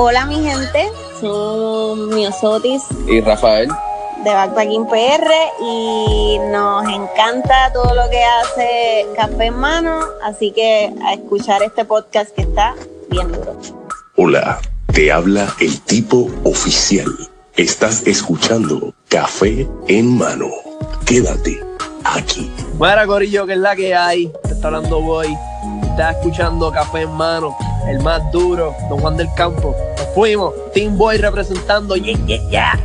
Hola mi gente, son Miosotis Y Rafael. de Backpacking PR y nos encanta todo lo que hace Café en Mano, así que a escuchar este podcast que está bien duro. Hola, te habla el tipo oficial. Estás escuchando Café en Mano. Quédate aquí. Buena Corillo, que es la que hay. Te está hablando Boy. Estás escuchando Café en Mano, el más duro, Don Juan del Campo. Nos fuimos. Team Boy representando. Yeah, yeah, yeah.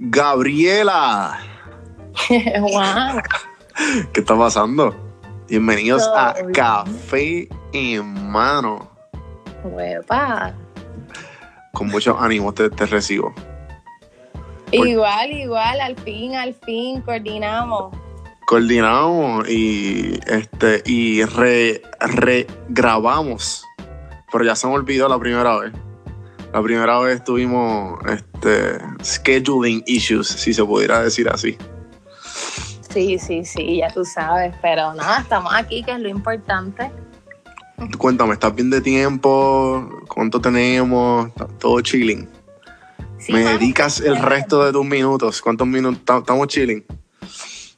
Gabriela, wow. ¿qué está pasando? Bienvenidos Todo a bien. Café en Mano. Huepa. Con mucho ánimo te, te recibo. Igual, igual, al fin, al fin, coordinamos. Coordinamos y este y re, regrabamos. Pero ya se me olvidó la primera vez. La primera vez tuvimos este scheduling issues, si se pudiera decir así. Sí, sí, sí, ya tú sabes, pero nada, estamos aquí, que es lo importante. Cuéntame, ¿estás bien de tiempo? ¿Cuánto tenemos? ¿Todo chilling? Sí, Me dedicas el resto de tus minutos. ¿Cuántos minutos? Ta- Estamos chilling.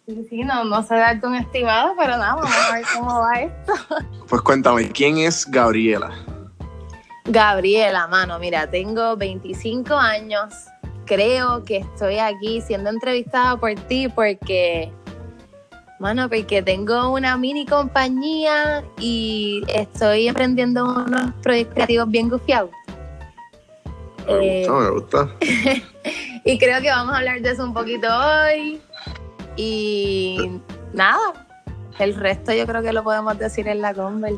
Sí, sí, no, no sé darte un estimado, pero nada, vamos a ver cómo va esto. Pues cuéntame, ¿quién es Gabriela? Gabriela, mano, mira, tengo 25 años. Creo que estoy aquí siendo entrevistada por ti porque, mano, porque tengo una mini compañía y estoy emprendiendo unos proyectos creativos bien gufiados. Me Eh, gusta, me gusta. Y creo que vamos a hablar de eso un poquito hoy. Y nada, el resto yo creo que lo podemos decir en la conver.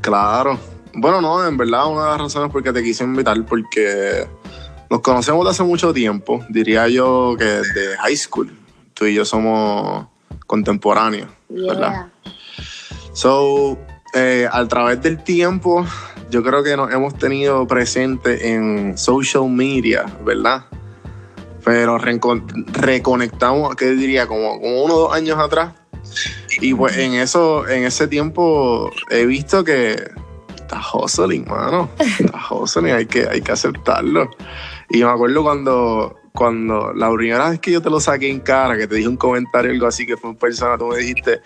Claro. Bueno, no, en verdad, una de las razones por que te quise invitar, porque nos conocemos de hace mucho tiempo, diría yo que desde high school. Tú y yo somos contemporáneos, ¿verdad? So, eh, a través del tiempo, yo creo que nos hemos tenido presente en social media, ¿verdad? Pero recon- reconectamos, ¿qué diría? Como, como uno o dos años atrás. Y pues en eso, en ese tiempo he visto que está hustling, mano. Está hustling, hay que, hay que aceptarlo. Y me acuerdo cuando, cuando la primera vez que yo te lo saqué en cara, que te dije un comentario algo así, que fue en persona, tú me dijiste,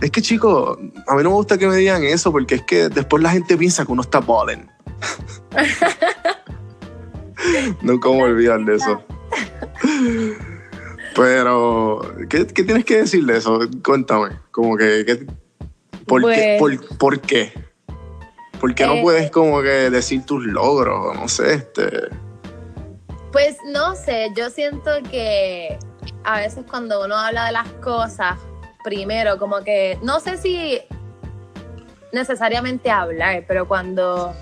es que chico, a mí no me gusta que me digan eso, porque es que después la gente piensa que uno está balling. Nunca me olvidar de eso. Pero, ¿qué, qué tienes que decir de eso? Cuéntame, como que, que- ¿por, qué, Pues- por, por qué? ¿Por qué no Eh, puedes como que decir tus logros? No sé, este... Pues no sé, yo siento que a veces cuando uno habla de las cosas, primero como que, no sé si necesariamente hablar, pero cuando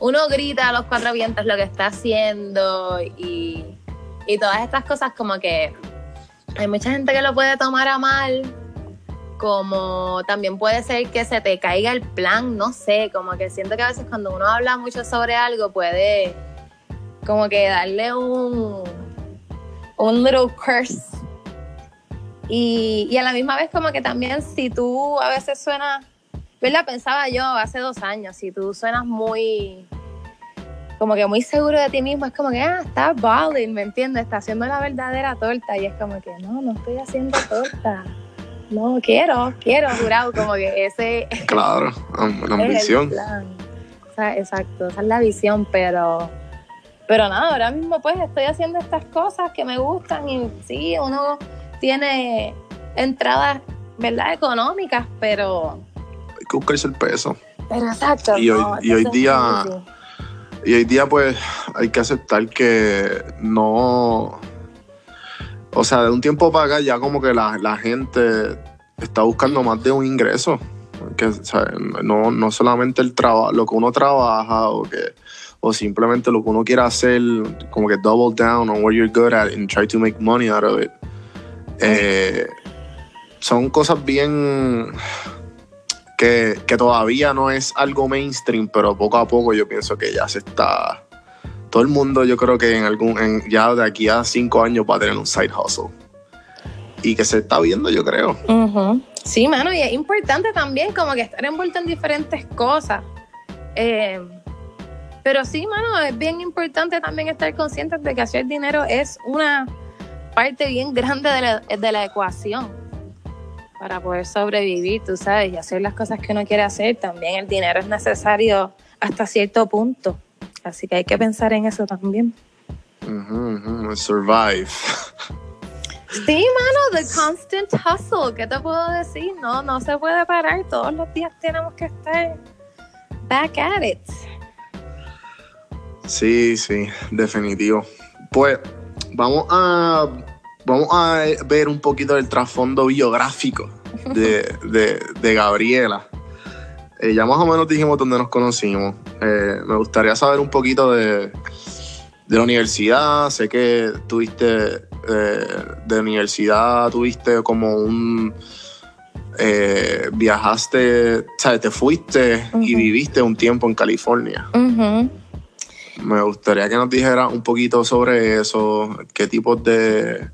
uno grita a los cuatro vientos lo que está haciendo y, y todas estas cosas como que hay mucha gente que lo puede tomar a mal, como también puede ser que se te caiga el plan, no sé, como que siento que a veces cuando uno habla mucho sobre algo puede como que darle un, un little curse. Y, y a la misma vez como que también si tú a veces suenas, ¿verdad? Pensaba yo hace dos años, si tú suenas muy, como que muy seguro de ti mismo, es como que, ah, está balling, ¿me entiendes? Está haciendo la verdadera torta y es como que, no, no estoy haciendo torta. No, quiero, quiero, jurado, como que ese Claro, la ambición. plan. O sea, exacto, esa es la visión, pero, pero nada, ahora mismo pues estoy haciendo estas cosas que me gustan y sí, uno tiene entradas, ¿verdad? Económicas, pero, Hay que buscarse el peso. pero exacto. Y hoy- no, y hoy día- difícil. Y hoy día, pues, hay que aceptar que no. O sea, de un tiempo para acá, ya como que la, la gente está buscando más de un ingreso. Que, o sea, no, no solamente el trabajo, lo que uno trabaja o que o simplemente lo que uno quiera hacer, como que double down on what you're good at and try to make money out of it. Eh, son cosas bien que, que todavía no es algo mainstream, pero poco a poco yo pienso que ya se está. Todo el mundo, yo creo que en algún, ya de aquí a cinco años va a tener un side hustle. Y que se está viendo, yo creo. Ujú. Sí, mano, y es importante también como que estar envuelto en diferentes cosas. Eh, pero sí, mano, es bien importante también estar consciente de que hacer dinero es una parte bien grande de de la ecuación para poder sobrevivir, tú sabes, y hacer las cosas que uno quiere hacer. También el dinero es necesario hasta cierto punto. Así que hay que pensar en eso también. Ujú, ujú, Survive. Sí, mano, the constant hustle. ¿Qué te puedo decir? No, no se puede parar. Todos los días tenemos que estar back at it. Sí, sí, definitivo. Pues vamos a, vamos a ver un poquito del trasfondo biográfico de, de- de Gabriela. Eh, ya más o menos dijimos dónde nos conocimos. Eh, me gustaría saber un poquito de, de la universidad. Sé que tuviste, eh, de universidad tuviste como un... eh, viajaste, sea, te fuiste y viviste un tiempo en California. Me gustaría que nos dijera un poquito sobre eso, qué tipos de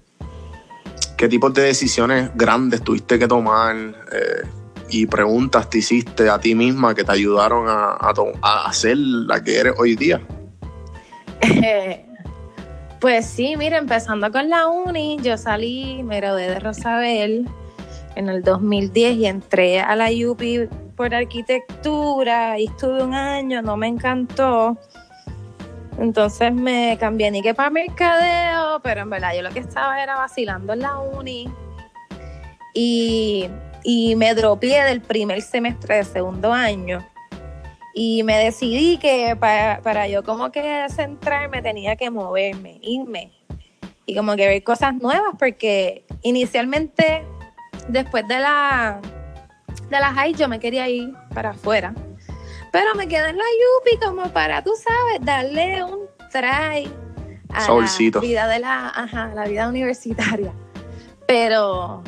qué tipos de decisiones grandes tuviste que tomar eh, y preguntas te hiciste a ti misma que te ayudaron a, a ser la que eres hoy día. Pues sí, mira, empezando con la uni, yo salí, me gradué de Rosabel en el 2010 y entré a la UPI por arquitectura y estuve un año, no me encantó. Entonces me cambié ni que para mercadeo, pero en verdad yo lo que estaba era vacilando en la uni y, y me dropié del primer semestre de segundo año. Y me decidí que para, para yo como que centrarme tenía que moverme, irme y como que ver cosas nuevas porque inicialmente después de la de la high yo me quería ir para afuera. Pero me quedé en la Yupi como para, tú sabes, darle un try a la vida de la, ajá, la vida universitaria. Pero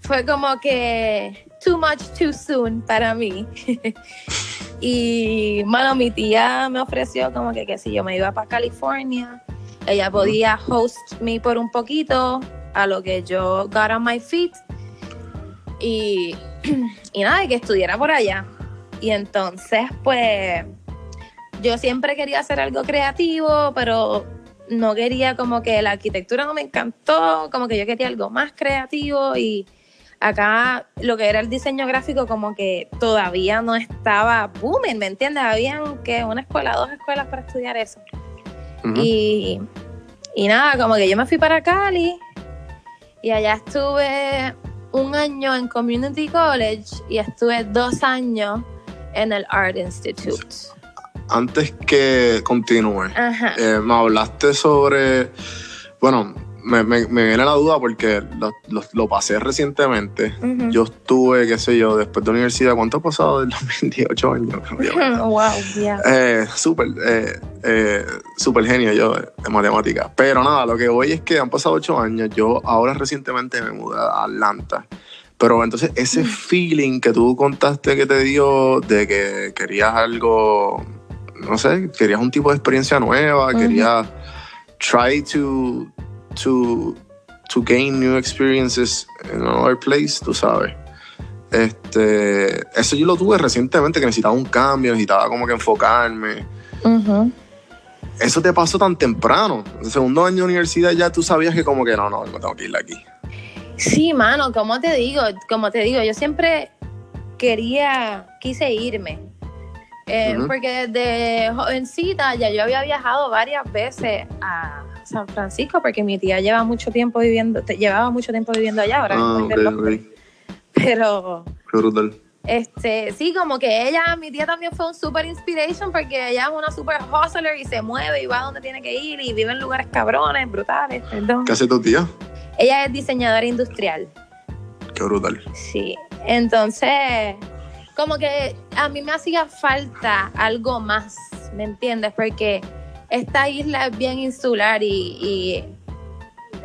fue como que too much too soon para mí. y bueno, mi tía me ofreció como que, que si yo me iba para California, ella podía host me por un poquito a lo que yo got on my feet y, y nada, que estudiara por allá. Y entonces, pues, yo siempre quería hacer algo creativo, pero no quería como que la arquitectura no me encantó, como que yo quería algo más creativo y acá lo que era el diseño gráfico como que todavía no estaba booming, ¿me entiendes? Habían que una escuela, dos escuelas para estudiar eso. Y, y nada, como que yo me fui para Cali y allá estuve un año en Community College y estuve dos años en el Art Institute. Antes que continúe, eh, me hablaste sobre, bueno, me, me- me viene la duda porque lo, lo- lo pasé recientemente. Yo estuve, qué sé yo, después de universidad, ¿cuánto ha pasado del 2018 años? wow, yeah. Eh, súper, eh, eh, súper genio yo en matemáticas. Pero nada, lo que voy es que han pasado ocho años. Yo ahora recientemente me mudé a Atlanta. Pero entonces ese feeling que tú contaste que te dio de que querías algo, no sé, querías un tipo de experiencia nueva, Ujú. querías try to, to, to gain new experiences in another place, tú sabes. Este, eso yo lo tuve recientemente, que necesitaba un cambio, necesitaba como que enfocarme. Eso te pasó tan temprano. En el segundo año de universidad ya tú sabías que como que no, no, me tengo que ir de aquí. Sí, mano, como te digo, como te digo, yo siempre quería, quise irme. Eh. Porque desde jovencita ya yo había viajado varias veces a San Francisco porque mi tía lleva mucho tiempo viviendo, te- llevaba mucho tiempo viviendo allá, ahora Ah. Pero Qué brutal. este, sí, como que ella, mi tía también fue un super inspiration porque ella es una super hustler y se mueve y va donde tiene que ir y vive en lugares cabrones, brutales, perdón. ¿Qué hace tu tía? Ella es diseñadora industrial. Qué brutal. Sí, entonces, como que a mí me hacía falta algo más, ¿me entiendes? Porque esta isla es bien insular y, y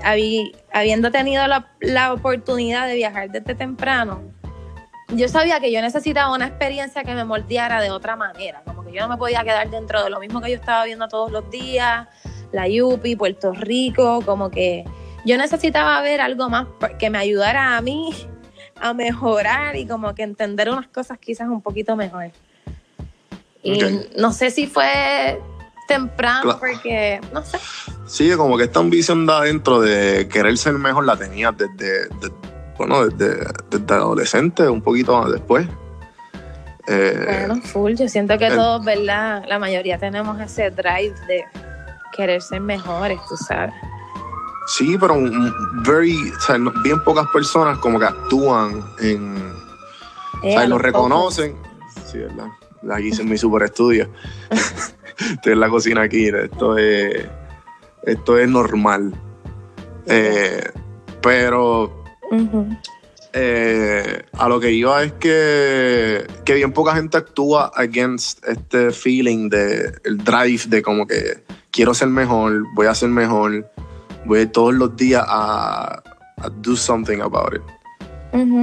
habi- habiendo tenido la, la oportunidad de viajar desde temprano, yo sabía que yo necesitaba una experiencia que me moldeara de otra manera, como que yo no me podía quedar dentro de lo mismo que yo estaba viendo todos los días, la Yupi, Puerto Rico, como que yo necesitaba ver algo más que me ayudara a mí a mejorar y como que entender unas cosas quizás un poquito mejor. Y no sé si fue temprano Claro. porque, no sé. Sí, como que esta ambición de adentro de querer ser mejor la tenía desde, de- bueno, desde, desde adolescente, un poquito más después. Eh, Bueno, full. Yo siento que el- todos, ¿verdad? La mayoría tenemos ese drive de querer ser mejores, tú sabes. Sí, pero very, o sea, bien pocas personas como que actúan en, o sea, lo reconocen. Sí, ¿verdad? Aquí hice mi super estudio. Estoy en la cocina aquí. Esto es, esto es normal. Eh, pero eh, a lo que iba es que, que bien poca gente actúa against este feeling de el drive de como que quiero ser mejor, voy a ser mejor, voy todos los días a, a do something about it.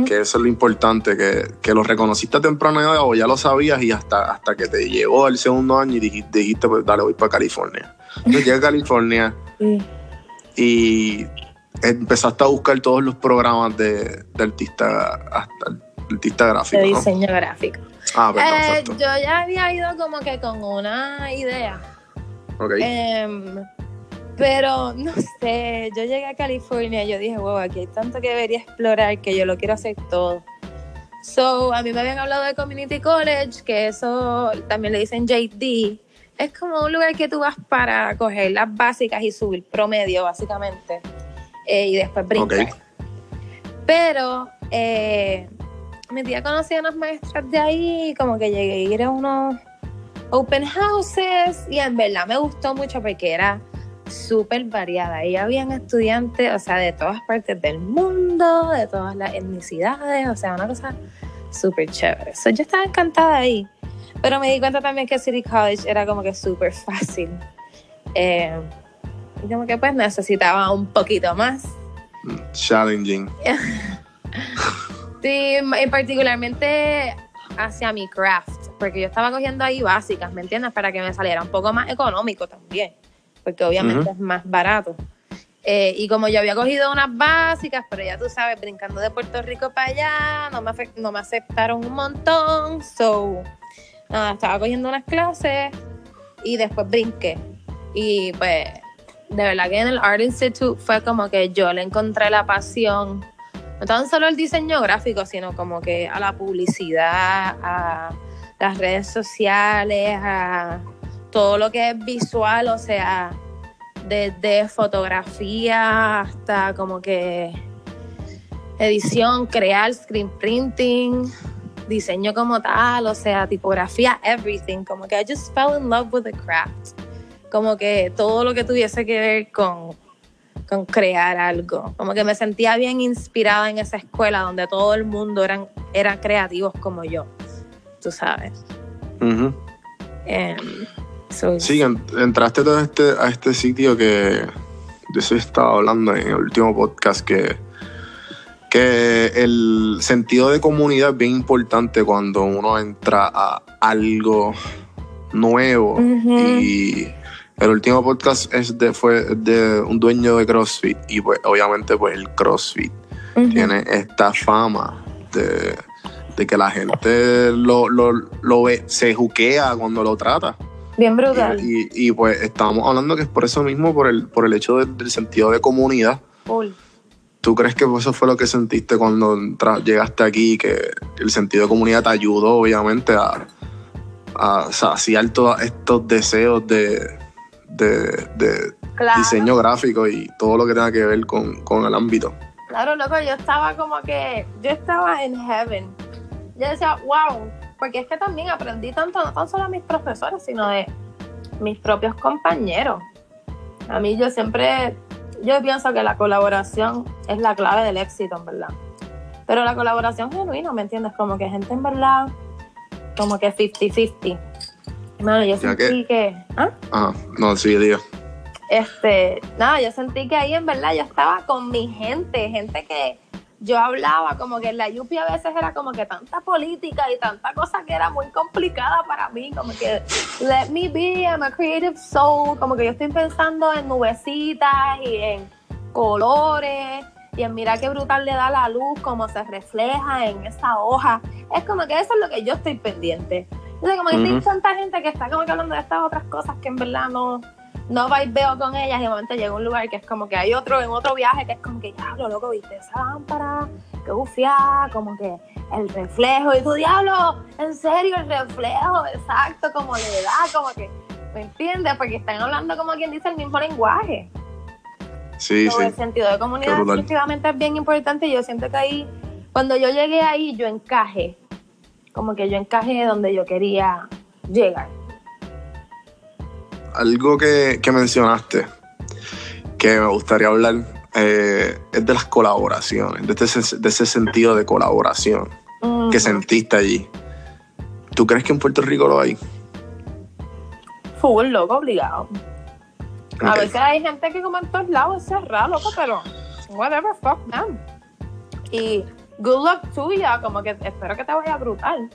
Que eso es lo importante, que, que lo reconociste a temprana edad o ya lo sabías y hasta, hasta que te llegó el segundo año y dijiste, dijiste pues dale, voy para California. Entonces llegué a California y empezaste a buscar todos los programas de, de artista hasta artista gráfico. De ¿no? diseño gráfico. Ah, perdón, Eh, exacto. yo ya había ido como que con una idea. Ok. Em, pero no sé, yo llegué a California y yo dije, wow, aquí hay tanto que debería explorar que yo lo quiero hacer todo. So, a mí me habían hablado de Community College, que eso también le dicen JD. Es como un lugar que tú vas para coger las básicas y subir promedio, básicamente. Eh, y después brincar. Pero eh, mi tía conocía a unas maestras de ahí, como que llegué a ir a unos open houses y en verdad me gustó mucho porque era súper variada. Ahí habían estudiantes, o sea, de todas partes del mundo, de todas las etnicidades, o sea, una cosa súper chévere. So, yo estaba encantada ahí, pero me di cuenta también que City College era como que súper fácil. Eh, y como que pues necesitaba un poquito más. Challenging. Sí, y particularmente hacia mi craft, porque yo estaba cogiendo ahí básicas, ¿me entiendes? Para que me saliera un poco más económico también, porque obviamente es más barato. Eh, y como yo había cogido unas básicas, pero ya tú sabes, brincando de Puerto Rico para allá, no me, no me aceptaron un montón, so, nada, estaba cogiendo unas clases y después brinqué. Y pues, de verdad que en el Art Institute fue como que yo le encontré la pasión no tan solo el diseño gráfico, sino como que a la publicidad, a las redes sociales, a todo lo que es visual, o sea, desde fotografía hasta como que edición, crear, screen printing, diseño como tal, o sea, tipografía, everything. Como que I just fell in love with the craft. Como que todo lo que tuviese que ver con con crear algo. Como que me sentía bien inspirada en esa escuela donde todo el mundo eran, eran creativos como yo, tú sabes. Ujú. Em, so- Sí, en- entraste todo este, a este sitio que de eso estaba hablando en el último podcast que, que el sentido de comunidad es bien importante cuando uno entra a algo nuevo. Y el último podcast es de, fue de un dueño de CrossFit y pues obviamente pues el CrossFit tiene esta fama de, de que la gente lo, lo, lo ve, se juquea cuando lo trata. Bien brutal. Y, y- y, pues estábamos hablando que es por eso mismo, por el, por el hecho de- del sentido de comunidad. Full. ¿Tú crees que eso fue lo que sentiste cuando llegaste aquí? Que el sentido de comunidad te ayudó, obviamente, a, a saciar todos estos deseos de, de, de Claro. diseño gráfico y todo lo que tenga que ver con, con el ámbito. Claro, loco, yo estaba como que, yo estaba en heaven. Yo decía, wow, porque es que también aprendí tanto, no tan solo de mis profesores, sino de mis propios compañeros. A mí yo siempre, yo pienso que la colaboración es la clave del éxito, en verdad. Pero la colaboración genuina, ¿me entiendes? Como que gente en verdad, como que 50-50. Mano, yo sentí que... ¿Ah? Ajá, no, sí, digo. este, nada, yo sentí que ahí en verdad yo estaba con mi gente, gente que yo hablaba como que en la Yupi a veces era como que tanta política y tanta cosa que era muy complicada para mí, como que let me be, I'm a creative soul, como que yo estoy pensando en nubecitas y en colores y en mira qué brutal le da la luz, cómo se refleja en esa hoja. Es como que eso es lo que yo estoy pendiente. Entonces, como que hay tanta gente que está como que hablando de estas otras cosas que en verdad no, no veo con ellas y de momento llega a un lugar que es como que hay otro en otro viaje que es como que diablo, loco, viste esa lámpara, qué bufiada, como que el reflejo y tu diablo, en serio, el reflejo, exacto, como le da, como que, ¿me entiendes? Porque están hablando como quien dice el mismo lenguaje. Sí, sí. El sentido de comunidad definitivamente es bien importante y yo siento que ahí, cuando yo llegué ahí, yo encajé, como que yo encajé donde yo quería llegar. Algo que, que mencionaste que me gustaría hablar eh, es de las colaboraciones, de ese, de ese sentido de colaboración que sentiste allí. ¿Tú crees que en Puerto Rico lo hay? Full, loco, obligado. A Ok. veces hay gente que como en todos lados es cerrado, loco, pero whatever, fuck them. Y good luck tuya, como que espero que te vaya brutal.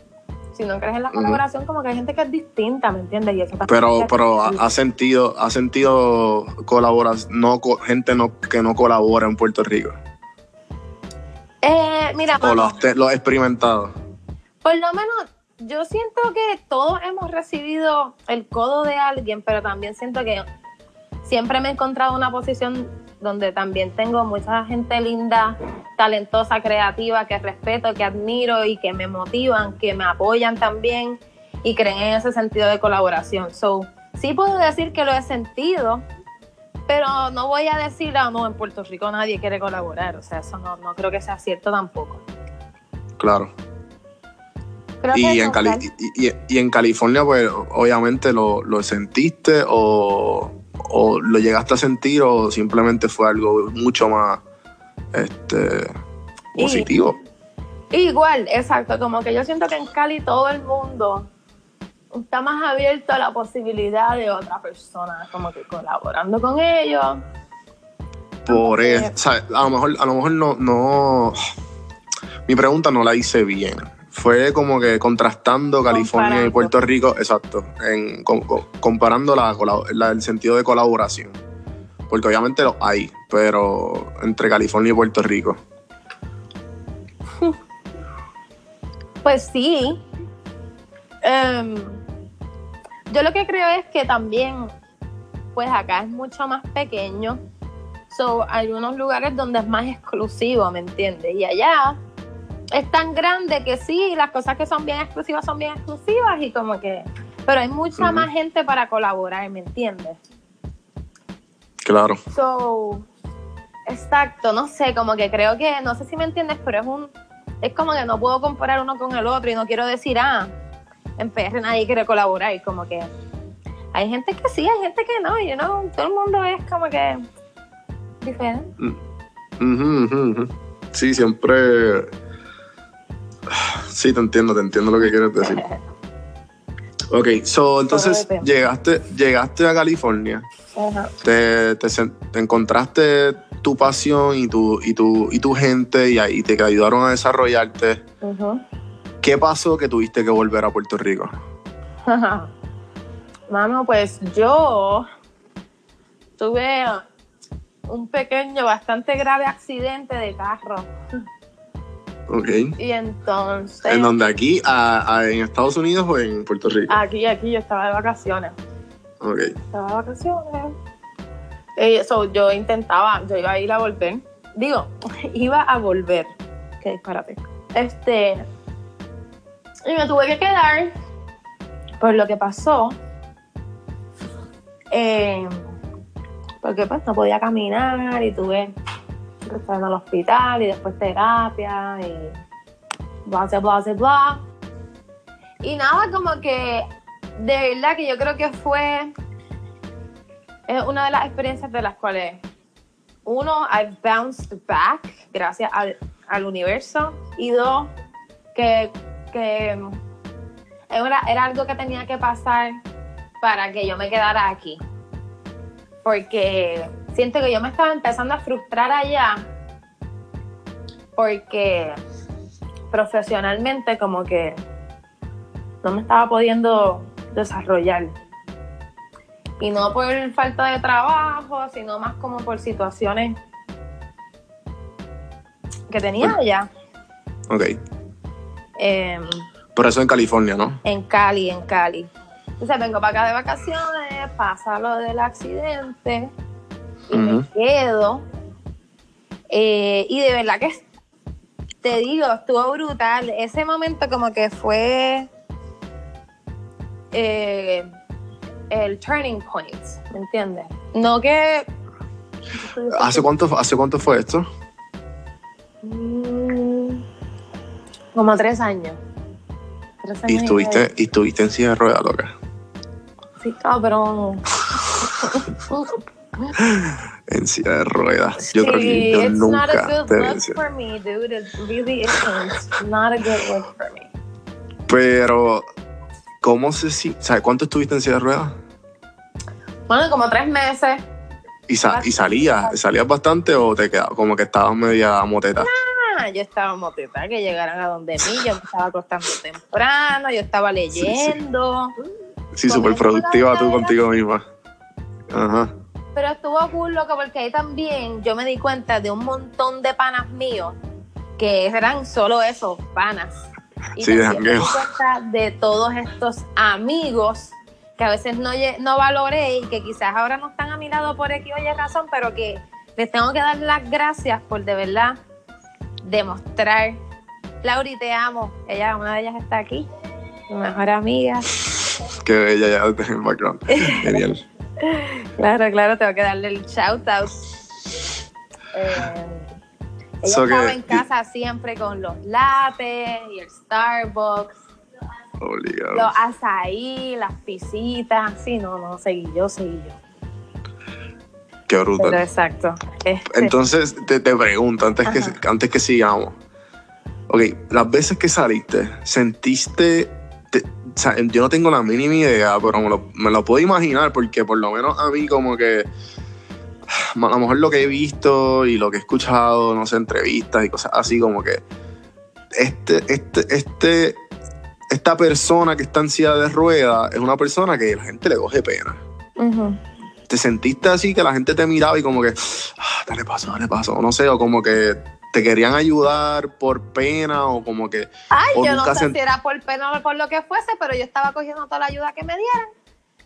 Si no crees en la colaboración, como que hay gente que es distinta, ¿me entiendes? Y eso Pero, pero ha, sentido, ha sentido colaboración, no, gente no, que no colabora en Puerto Rico. Eh, mira, O lo has, te- lo has experimentado. por lo menos yo siento que todos hemos recibido el codo de alguien, pero también siento que siempre me he encontrado en una posición donde también tengo mucha gente linda, talentosa, creativa, que respeto, que admiro y que me motivan, que me apoyan también y creen en ese sentido de colaboración. So, sí puedo decir que lo he sentido, pero no voy a decir, ah, no, en Puerto Rico nadie quiere colaborar. O sea, eso no, no creo que sea cierto tampoco. Claro. Y en, Cali- tal. y, y- y en California, pues obviamente lo, lo sentiste o, o lo llegaste a sentir o simplemente fue algo mucho más este, Y- positivo. Igual, exacto, como que yo siento que en Cali todo el mundo está más abierto a la posibilidad de otra persona, como que colaborando con ellos. Por eso, o sea, a lo mejor, a lo mejor no, no. Mi pregunta no la hice bien. Fue como que contrastando California y. Puerto Rico, exacto, en, com- com- comparando la, colab- la- el sentido de colaboración. Porque obviamente lo hay, pero entre California y Puerto Rico. Pues sí. Em, yo lo que creo es que también, pues acá es mucho más pequeño. So, hay unos lugares donde es más exclusivo, ¿me entiendes? Y allá es tan grande que sí, las cosas que son bien exclusivas son bien exclusivas y como que... Pero hay mucha más gente para colaborar, ¿me entiendes? Claro. So, exacto, no sé, como que creo que, no sé si me entiendes, pero es un, es como que no puedo comparar uno con el otro y no quiero decir, ah, en PR nadie quiere colaborar, y como que hay gente que sí, hay gente que no, you know, todo el mundo es como que diferente. Ujú, ujú, ujú. Sí, siempre. Sí, te entiendo, te entiendo lo que quieres decir. Ok, so entonces llegaste, llegaste a California, te, te encontraste tu pasión y tu, y tu, y tu gente y ahí te ayudaron a desarrollarte. ¿Qué pasó que tuviste que volver a Puerto Rico? Mano, pues yo tuve un pequeño, bastante grave accidente de carro. Ok. Y entonces... ¿En donde aquí, a- a- en Estados Unidos o en Puerto Rico? Aquí, aquí, yo estaba de vacaciones. Ok. Estaba de vacaciones. Eh, so, yo intentaba, yo iba a ir a volver. Digo, iba a volver. Que disparate. Este. Y me tuve que quedar. Por lo que pasó. eh, porque pues no podía caminar y tuve estar en el hospital y después terapia y bla, bla, bla, bla. Y nada, como que de verdad que yo creo que fue una de las experiencias de las cuales uno, I've bounced back gracias al, al universo y dos, que, que era, era algo que tenía que pasar para que yo me quedara aquí. Porque siento que yo me estaba empezando a frustrar allá porque profesionalmente como que no me estaba pudiendo desarrollar. Y no por falta de trabajo, sino más como por situaciones que tenía allá. Ok. em, Por eso en California, ¿no? en Cali, en Cali. Entonces vengo para acá de vacaciones, pasa lo del accidente y me quedo. Eh, y de verdad que te digo, estuvo brutal. Ese momento como que fue eh, el turning point, ¿me entiendes? No que... ¿Hace cuánto, ¿Hace cuánto fue esto? Mm, Como tres años. Tres Y estuviste, y estuviste en silla de ruedas, loca. Sí, cabrón. En silla de ruedas. Yo creo que Sí, yo nunca. Pero, ¿cómo se si ¿Sabes cuánto estuviste en silla de ruedas? Bueno, como tres meses. ¿Y, sa- y salías? ¿Salías bastante o te quedabas como que estabas media moteta? Ah, yo estaba moteta, que llegaran a donde mí. Yo me estaba acostando temprano, yo estaba sí. leyendo. Sí, súper productiva tú contigo misma. Ajá. Pero estuvo cool, loco, porque ahí también yo me di cuenta de un montón de panas míos que eran solo esos panas. Y Sí, de me di cuenta de todos estos amigos que a veces no, no valoré y que quizás ahora no están a mi lado por X o Y razón, pero que les tengo que dar las gracias por de verdad demostrar. Lauri, te amo. Ella, una de ellas está aquí, mi mejor amiga. Qué bella ya en el background. Genial. Claro, claro, tengo que darle el shout out. Eh, ella So que- estaba en casa siempre con los lates y el Starbucks, Obligado. los azaí, las pisitas. Sí, no, no, seguí yo, seguí yo. Qué Pero brutal. exacto. Este, Entonces, te, te pregunto, antes que, antes que sigamos. Ok, las veces que saliste, ¿sentiste... o sea, yo no tengo la mínima idea, pero me lo, me lo puedo imaginar porque por lo menos a mí como que... A lo mejor lo que he visto y lo que he escuchado, no sé, entrevistas y cosas así como que... Este, este, este, esta persona que está en silla de ruedas es una persona que la gente le coge pena. ujú. ¿Te sentiste así que la gente te miraba y como que, ah, dale paso, dale paso? No sé, o como que te querían ayudar por pena o como que... Ay, yo no sé si era por pena o por lo que fuese, pero yo estaba cogiendo toda la ayuda que me dieran.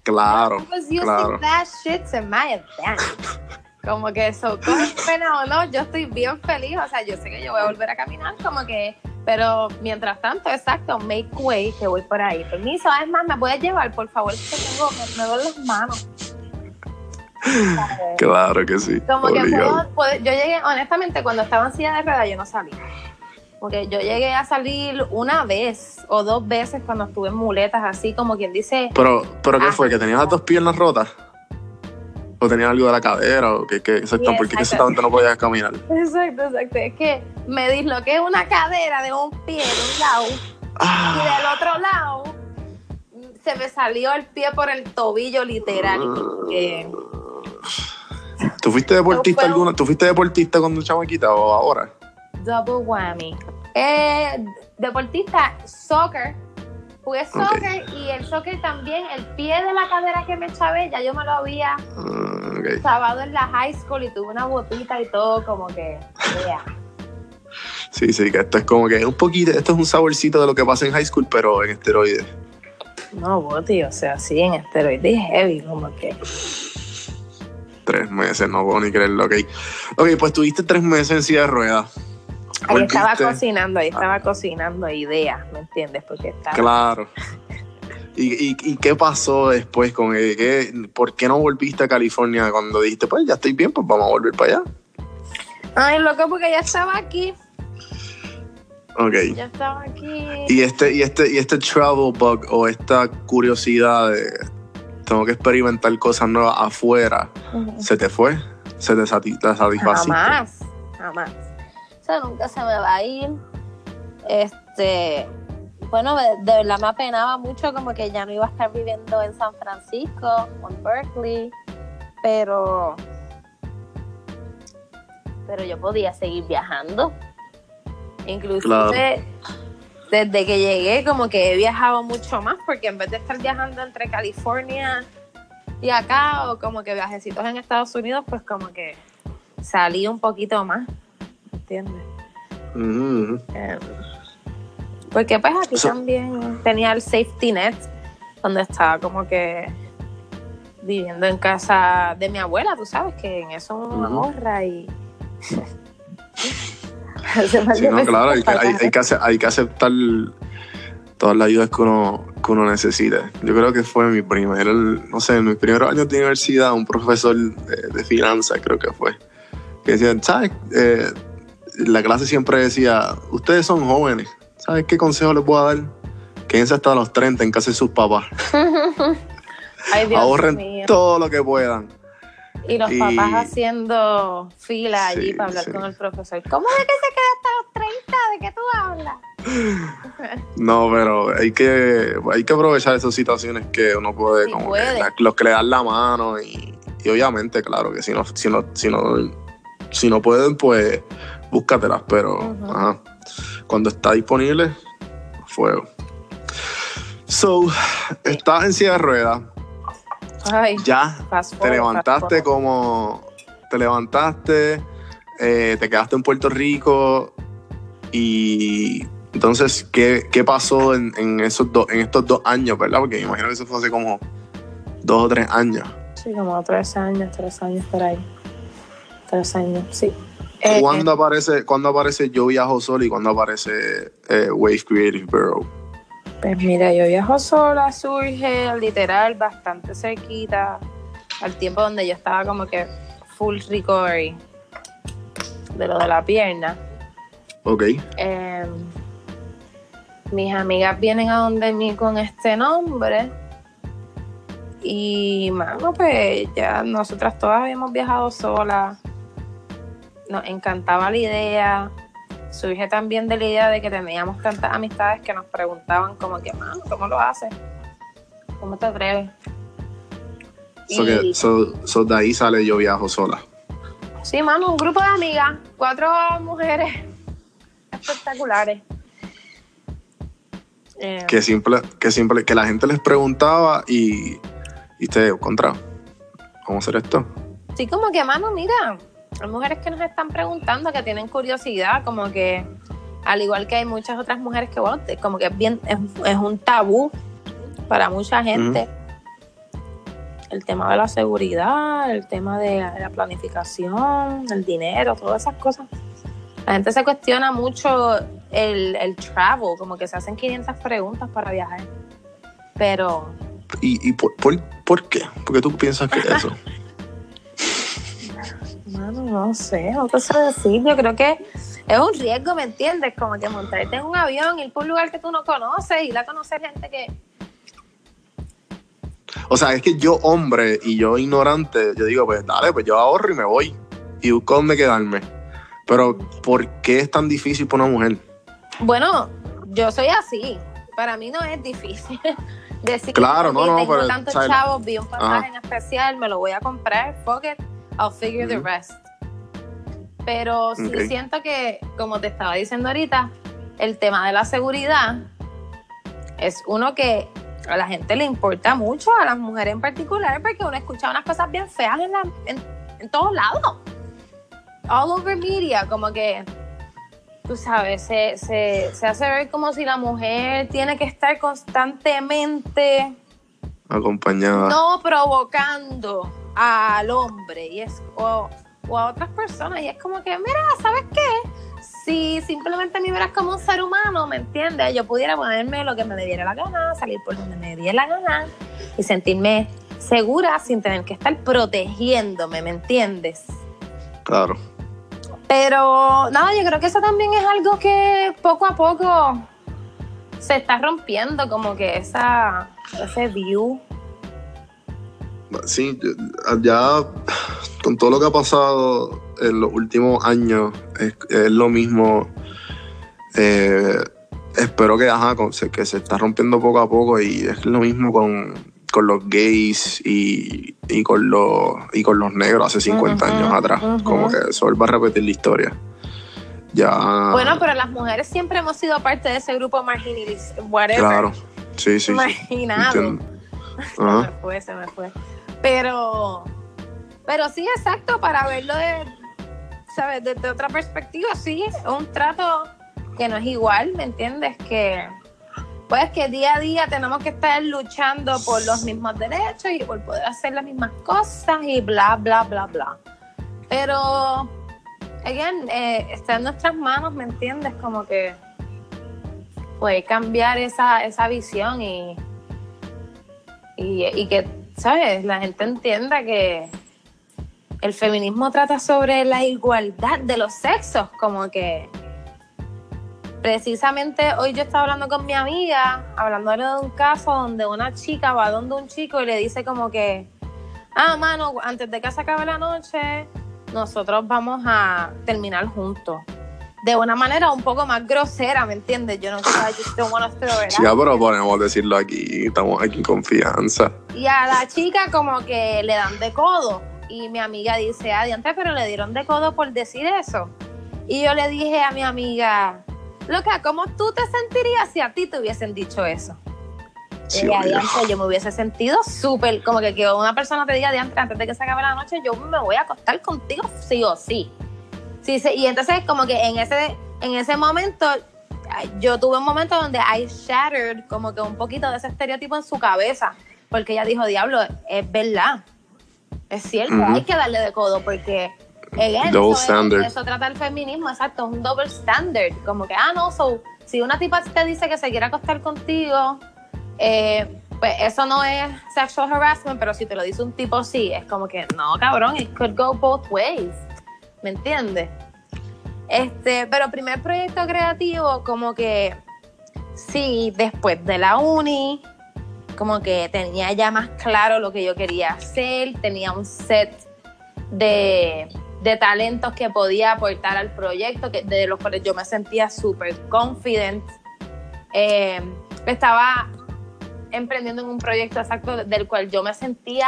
Claro, I was using claro. that shit to my advantage. Como que eso, coge pena o no, yo estoy bien feliz. O sea, yo sé que yo voy a volver a caminar, como que. Pero mientras tanto, exacto, make way, que voy por ahí. Permiso, es más, ¿me puedes llevar, por favor? Que tengo, me, me duelen las manos. Claro que sí. Como que obligado. puedo- puedo- yo llegué, honestamente, cuando estaba en silla de ruedas, yo no salí. Porque yo llegué a salir una vez o dos veces cuando estuve en muletas, así como quien dice, Pero, pero ¿qué Ah. fue? ¿Que tenías las dos piernas rotas? ¿O tenías algo de la cadera? ¿O qué, exacto, Sí, ¿Por qué exacto. exactamente no podías caminar? Exacto, exacto. Es que me disloqué una cadera de un pie de un lado y Ah, del otro lado se me salió el pie por el tobillo literal. Eh, ¿Tú fuiste deportista alguna? ¿Tú fuiste deportista cuando chamaquita o ahora? double whammy. Eh, deportista, soccer. Jugué soccer y el soccer también, el pie de la cadera que me chavé, ya yo me lo había Ah, ok. chavado en la high school y tuve una botita y todo, como que, yeah. Sí, sí, que esto es como que un poquito, esto es un saborcito de lo que pasa en high school, pero en esteroides. No, boti, o sea, sí, en esteroides heavy, como que. Tres meses, no puedo ni creerlo, ok. Ok, pues tuviste tres meses en silla de ruedas. Ahí estaba cocinando, ahí estaba cocinando ideas, ¿me entiendes? Porque estaba. Claro. ¿Y, y, y qué pasó después con? ¿Qué- ¿Por qué no volviste a California cuando dijiste, pues ya estoy bien, pues vamos a volver para allá? Ay, loco, porque ya estaba aquí, Ok. ya estaba aquí. Y este, y este, y este travel bug o esta curiosidad de tengo que experimentar cosas nuevas afuera. ¿se te fue? ¿Se te, sati- te satisfaciste? Jamás, jamás. O sea, nunca se me va a ir. Este, bueno, de, de verdad me apenaba mucho como que ya no iba a estar viviendo en San Francisco o en Berkeley, pero, pero yo podía seguir viajando. Inclusive Claro. Desde que llegué como que he viajado mucho más porque en vez de estar viajando entre California y acá o como que viajecitos en Estados Unidos, pues como que salí un poquito más, ¿entiendes? Ujú. Eh, porque pues aquí So- también tenía el safety net, donde estaba como que viviendo en casa de mi abuela, tú sabes que en eso uno Ujú. ahorra y... Sí, no, claro, hay que, hay, que ace- hay que aceptar todas las ayudas que uno, que uno necesite. Yo creo que fue mi primer, no sé, en mis primeros años de universidad, un profesor de, de finanzas, creo que fue, que decía, ¿sabes? Eh, la clase siempre decía, ustedes son jóvenes, ¿sabes qué consejo les voy a dar? Quédense hasta los 30 en casa de sus papás. Ay, Dios Ahorren mío. todo lo que puedan. Y los y- papás haciendo fila allí Sí, para hablar sí. con el profesor. ¿Cómo de que se queda hasta los 30? ¿De qué tú hablas? No, pero hay que, hay que aprovechar esas situaciones que uno puede, Sí como puede. que la- los que le dan la mano y, y obviamente, claro, que si no, si no, si no, si no pueden, pues búscatelas, pero ajá, cuando está disponible, fuego. So, estás en silla de ruedas, Ay, ya te levantaste como, te levantaste, eh, te quedaste en Puerto Rico y entonces, ¿qué, qué pasó en, en esos dos, en estos dos años, verdad? Porque me imagino que eso fue hace como dos o tres años. Sí, como tres años, tres años por ahí. Tres años, sí. Eh, ¿Cuándo aparece, ¿Cuándo aparece Yo Viajo Solo y cuándo aparece eh, Wave Creative Bureau? Pues mira, yo viajo sola, surge literal bastante cerquita al tiempo donde yo estaba como que full recovery de lo de la pierna. Ok. Eh, mis amigas vienen a donde mí con este nombre y, mano, pues ya nosotras todas habíamos viajado solas. Nos encantaba la idea. Surge también de la idea de que teníamos tantas amistades que nos preguntaban como que, mano, ¿cómo lo haces? ¿Cómo te atreves? So, Y- que, so, so de ahí sale Yo Viajo Sola. Sí, mano, un grupo de amigas, cuatro mujeres espectaculares. Eh, Que simple, que simple, que la gente les preguntaba y, y te contra, ¿cómo hacer esto? Sí, como que, mano, mira, hay mujeres que nos están preguntando, que tienen curiosidad, como que, al igual que hay muchas otras mujeres que, bueno, como que es bien, es, es un tabú para mucha gente. El tema de la seguridad, el tema de la, de la planificación, el dinero, todas esas cosas. La gente se cuestiona mucho el, el travel, como que se hacen 500 preguntas para viajar. Pero ¿Y, y por, por, por qué? ¿Por qué tú piensas que eso? No sé, no te sé decir. Yo creo que es un riesgo, ¿me entiendes? Como que montarte en un avión, ir por un lugar que tú no conoces, ir a conocer gente que. O sea, es que yo, hombre, y yo ignorante, yo digo, pues dale, pues yo ahorro y me voy. Y busco dónde quedarme. Pero, ¿por qué es tan difícil para una mujer? Bueno, yo soy así. Para mí no es difícil. Decir Claro, no, "Ok, no, tengo pero, tantos chavos, vi un pasaje en especial, me lo voy a comprar, fuck it, I'll figure the rest. Pero sí Ok. siento que, como te estaba diciendo ahorita, el tema de la seguridad es uno que a la gente le importa mucho, a las mujeres en particular, porque uno escucha unas cosas bien feas en, la- en, en todos lados. All over media, como que, tú sabes, se, se, se hace ver como si la mujer tiene que estar constantemente Acompañada. no provocando al hombre y es, o, o a otras personas. Y es como que, mira, ¿sabes qué? Si simplemente me vieras como un ser humano, ¿me entiendes? Yo pudiera ponerme lo que me diera la gana, salir por donde me diera la gana y sentirme segura sin tener que estar protegiéndome, ¿me entiendes? Claro. Pero nada, yo creo que eso también es algo que poco a poco se está rompiendo, como que esa, ese view. Sí, ya con todo lo que ha pasado en los últimos años, es, es lo mismo. Eh, espero que, ajá, que se está rompiendo poco a poco y es lo mismo con, con los gays y, y con los, y con los negros hace 50 Ujú, años atrás. Como que se vuelve a repetir la historia. Ya. Bueno, pero las mujeres siempre hemos sido parte de ese grupo marginaliz whatever. Claro. Sí, sí. Entiendo. Se me fue, se me fue. Pero, pero sí, exacto, para verlo de ¿sabes? Desde otra perspectiva, sí, es un trato que no es igual, ¿me entiendes? Que pues que día a día tenemos que estar luchando por los mismos derechos y por poder hacer las mismas cosas y bla, bla, bla, bla. Pero, again, eh, está en nuestras manos, ¿me entiendes? Como que puede cambiar esa, esa visión y, y, y que, ¿sabes? La gente entienda que el feminismo trata sobre la igualdad de los sexos, como que precisamente hoy yo estaba hablando con mi amiga, hablándole de un caso donde una chica va donde un chico y le dice como que, ah, mano, antes de que se acabe la noche, nosotros vamos a terminar juntos. De una manera un poco más grosera, ¿me entiendes? Yo no sé, I just don't wanna Chica, pero podemos decirlo aquí, estamos aquí en confianza. Y a la chica como que le dan de codo. Y mi amiga dice, adiante, pero le dieron de codo por decir eso. Y yo le dije a mi amiga, loca, ¿cómo tú te sentirías si a ti te hubiesen dicho eso? Sí, y obvio. adiante, yo me hubiese sentido súper, como que, que una persona te diga adiante, antes de que se acabe la noche, yo me voy a acostar contigo sí o sí. Sí, sí y entonces como que en ese, en ese momento, yo tuve un momento donde I shattered como que un poquito de ese estereotipo en su cabeza, porque ella dijo, diablo, es verdad, es cierto, hay que darle de codo, porque... again, Double eso, standard. eso trata el feminismo, exacto, es un double standard, como que, ah, no, so, si una tipa te dice que se quiere acostar contigo, eh, pues eso no es sexual harassment, pero si te lo dice un tipo sí, es como que, no, cabrón, it could go both ways, ¿me entiendes? Este, pero primer proyecto creativo, como que sí, después de la uni, como que tenía ya más claro lo que yo quería hacer, tenía un set de, de talentos que podía aportar al proyecto, que, de los cuales yo me sentía súper confident. Eh, estaba emprendiendo en un proyecto exacto del cual yo me sentía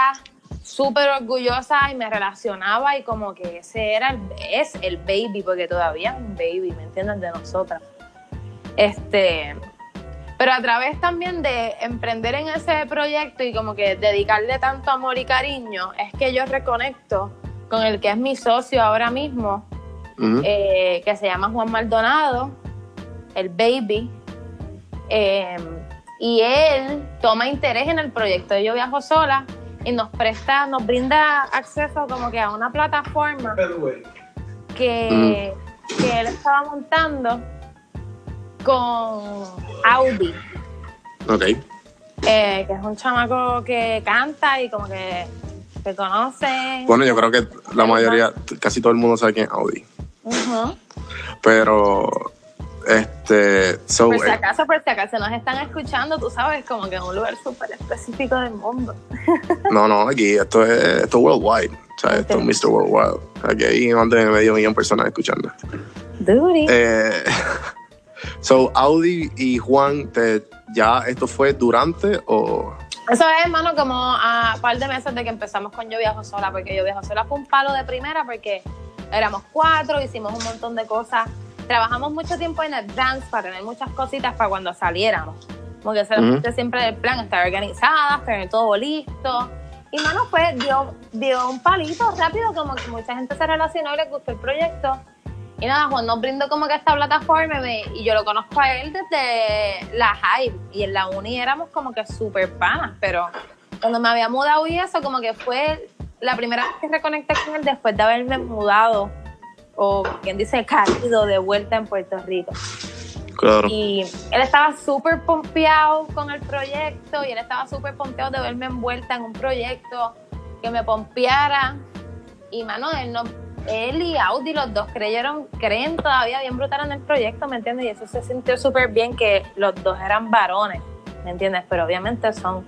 súper orgullosa y me relacionaba y como que ese era el, es el baby, porque todavía es un baby, ¿me entiendes? De nosotras. Este, pero a través también de emprender en ese proyecto y como que dedicarle tanto amor y cariño, es que yo reconecto con el que es mi socio ahora mismo, eh, que se llama Juan Maldonado, el baby. Eh, y él toma interés en el proyecto de Yo Viajo Sola y nos presta, nos brinda acceso como que a una plataforma que, que él estaba montando con Audi, Ok. eh, que es un chamaco que canta y como que se conoce. Bueno, yo creo que la mayoría, casi todo el mundo sabe quién es Audi. Ujú. Pero, este, so, Por si eh, acaso, por si acaso nos están escuchando, tú sabes, como que en un lugar súper específico del mundo. no, no, aquí esto es, esto es worldwide. O sea, esto es Mr. Worldwide. Aquí hay más de medio millón de personas escuchando. Duty. Eh, so, Audi y Juan, te, ¿ya esto fue durante o...? Eso es, hermano, como a par de meses de que empezamos con Yo Viajo Sola, porque Yo Viajo Sola fue un palo de primera porque éramos cuatro, hicimos un montón de cosas. Trabajamos mucho tiempo en advance para tener muchas cositas para cuando saliéramos. Como que ese era Ujú. siempre el plan, estar organizadas, tener todo listo. Y, mano, pues dio, dio un palito rápido, como que mucha gente se relacionó y les gustó el proyecto. Y nada, Juan nos brindó como que esta plataforma me- y yo lo conozco a él desde la Hype y en la uni éramos como que súper panas, pero cuando me había mudado y eso como que fue la primera vez que reconecté con él después de haberme mudado o quien dice caído de vuelta en Puerto Rico. Claro. Y él estaba súper pompeado con el proyecto y él estaba súper pompeado de verme envuelta en un proyecto que me pompeara. Y mano, él, no, él y Audi, los dos creyeron, creen todavía bien brutal en el proyecto, ¿me entiendes? Y eso se sintió súper bien que los dos eran varones, ¿me entiendes? Pero obviamente son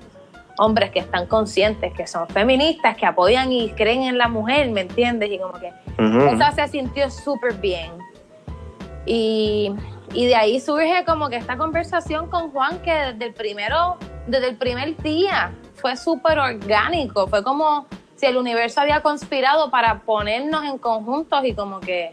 hombres que están conscientes, que son feministas, que apoyan y creen en la mujer, ¿me entiendes? Y como que Ujú. eso se sintió súper bien. Y, y de ahí surge como que esta conversación con Juan que desde el primero, desde el primer día fue súper orgánico. Fue como si el universo había conspirado para ponernos en conjuntos y como que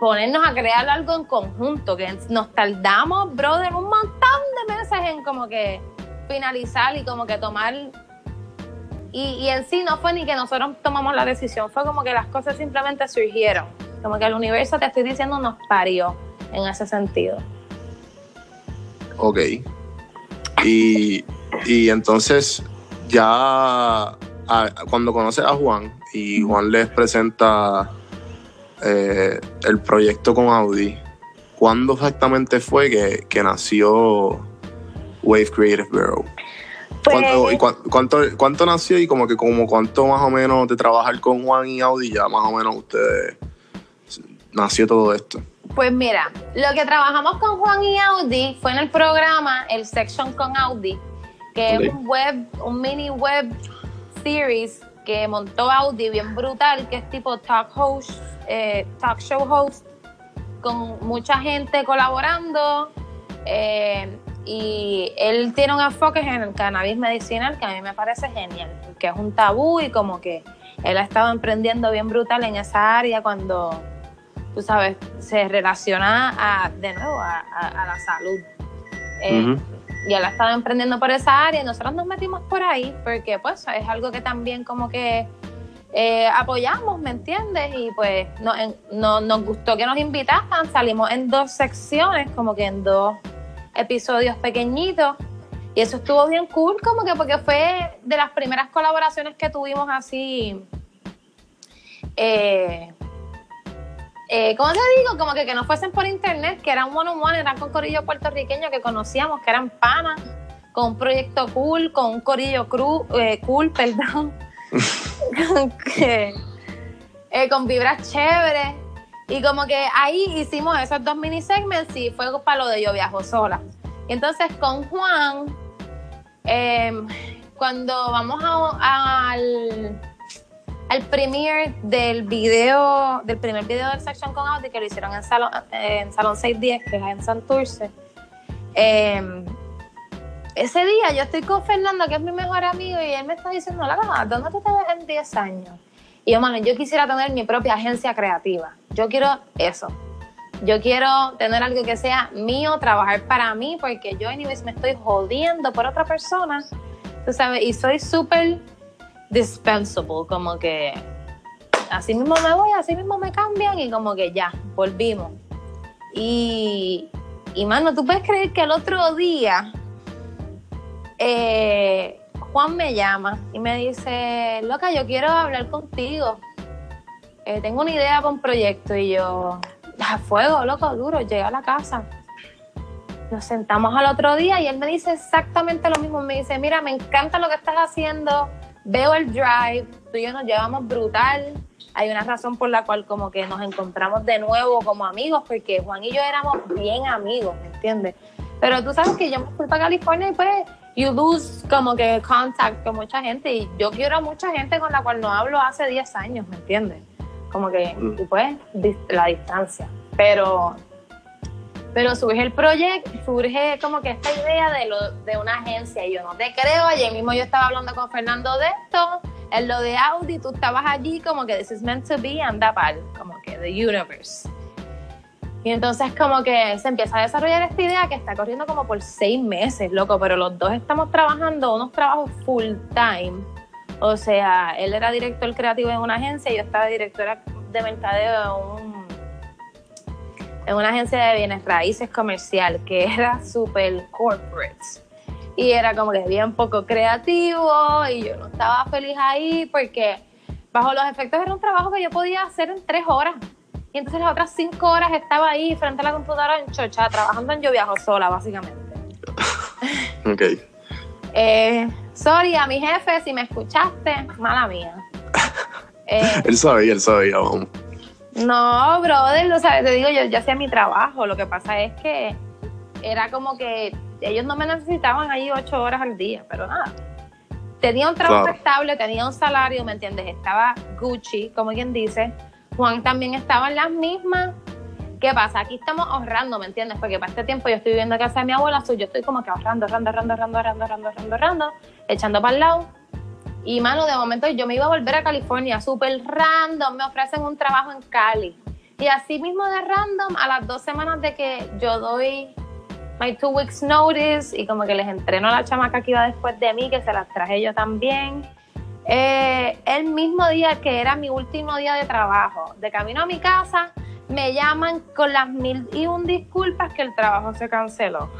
ponernos a crear algo en conjunto, que nos tardamos, brother, un montón de meses en como que finalizar y como que tomar Y, en sí no fue ni que nosotros tomamos la decisión, fue como que las cosas simplemente surgieron. Como que el universo, te estoy diciendo, nos parió en ese sentido. Ok. Y, y entonces, ya cuando conoces a Juan y Juan les presenta eh, el proyecto con Audi, ¿cuándo exactamente fue que, que nació Wave Creative Bureau? ¿Cuánto, Pues- y cuán- cuánto, cuánto nació y como que como cuánto más o menos de trabajar con Juan y Audi ya más o menos ustedes nació todo esto? Pues mira, lo que trabajamos con Juan y Audi fue en el programa El Section con Audi, que Ok. es un web, un mini web series que montó Audi bien brutal, que es tipo talk host, eh, talk show host, con mucha gente colaborando. eh, y él tiene un enfoque en el cannabis medicinal que a mí me parece genial, que es un tabú y como que él ha estado emprendiendo bien brutal en esa área cuando tú sabes, se relaciona a, de nuevo a, a- a la salud. Eh, Ujú. Y él ha estado emprendiendo por esa área y nosotros nos metimos por ahí porque pues es algo que también como que eh, apoyamos, ¿me entiendes? Y pues no, en- no- nos gustó que nos invitaran, salimos en dos secciones, como que en dos episodios pequeñitos. Y eso estuvo bien cool, como que porque fue de las primeras colaboraciones que tuvimos así. Eh, eh, ¿Cómo te digo? Como que, que no fuesen por internet, que eran one on one, eran con corillo puertorriqueño que conocíamos, que eran panas, con un proyecto cool, con un corillo cru, eh, cool, perdón, con, que- con vibras chéveres. Y como que ahí hicimos esos dos mini segments y fue para lo de Yo Viajo Sola. Y entonces con Juan, eh, cuando vamos al, al premiere del video, del primer video del Section con Audi que lo hicieron en Salón, en Salón 610, que es en Santurce. Eh, ese día yo estoy con Fernando, que es mi mejor amigo, y él me está diciendo, Lara, ¿dónde tú te ves en 10 años? Y yo, yo quisiera tener mi propia agencia creativa. Yo quiero eso. Yo quiero tener algo que sea mío, trabajar para mí, porque yo, anyways, me estoy jodiendo por otra persona. Tú sabes, y soy súper dispensable, como que así mismo me voy, así mismo me cambian y como que ya, volvimos. Y, y mano, tú puedes creer que el otro día eh, Juan me llama y me dice, loca, yo quiero hablar contigo. Eh, tengo una idea para un proyecto y yo, a fuego, loco, duro, llegué a la casa. Nos sentamos al otro día y él me dice exactamente lo mismo. Me dice, mira, me encanta lo que estás haciendo, veo el drive, tú y yo nos llevamos brutal. Hay una razón por la cual como que nos encontramos de nuevo como amigos, porque Juan y yo éramos bien amigos, ¿me entiendes? Pero tú sabes que yo me fui para California y pues you lose como que contact con mucha gente y yo quiero a mucha gente con la cual no hablo hace 10 años, ¿me entiendes? Como que, Mm. y pues, la distancia. Pero, pero surge el proyecto, surge como que esta idea de, lo, de una agencia y yo no te creo, ayer mismo yo estaba hablando con Fernando de esto, en lo de Audi, tú estabas allí como que this is meant to be, anda pal, como que the universe. Y entonces como que se empieza a desarrollar esta idea que está corriendo como por seis meses, loco, pero los dos estamos trabajando unos trabajos full time. O sea, él era director creativo en una agencia y yo estaba directora de mercadeo en, un, en una agencia de bienes raíces comercial que era súper corporate. Y era como que bien poco creativo y yo no estaba feliz ahí porque bajo los efectos era un trabajo que yo podía hacer en tres horas. Y entonces las otras cinco horas estaba ahí frente a la computadora en chocha, trabajando en Yo Viajo Sola, básicamente. Ok. Eh, sorry a mi jefe, si me escuchaste, mala mía. Eh, Él sabía, él sabía, vamos. no, brother, lo sabes, te digo, yo, yo hacía mi trabajo. Lo que pasa es que era como que ellos no me necesitaban ahí ocho horas al día, pero nada. Tenía un trabajo Claro. estable, tenía un salario, ¿me entiendes? Estaba Gucci, como quien dice. Juan también estaba en las mismas. ¿Qué pasa? Aquí estamos ahorrando, ¿me entiendes? Porque para este tiempo yo estoy viviendo en casa de mi abuela, soy yo estoy como que ahorrando, ahorrando, ahorrando, ahorrando, ahorrando, ahorrando, ahorrando, ahorrando echando para el lado. Y mano, de momento yo me iba a volver a California, súper random, me ofrecen un trabajo en Cali. Y así mismo de random, a las dos semanas de que yo doy my two weeks notice y como que les entreno a la chamaca que iba después de mí, que se las traje yo también. Eh, el mismo día que era mi último día de trabajo, de camino a mi casa, me llaman con las mil y un disculpas que el trabajo se canceló.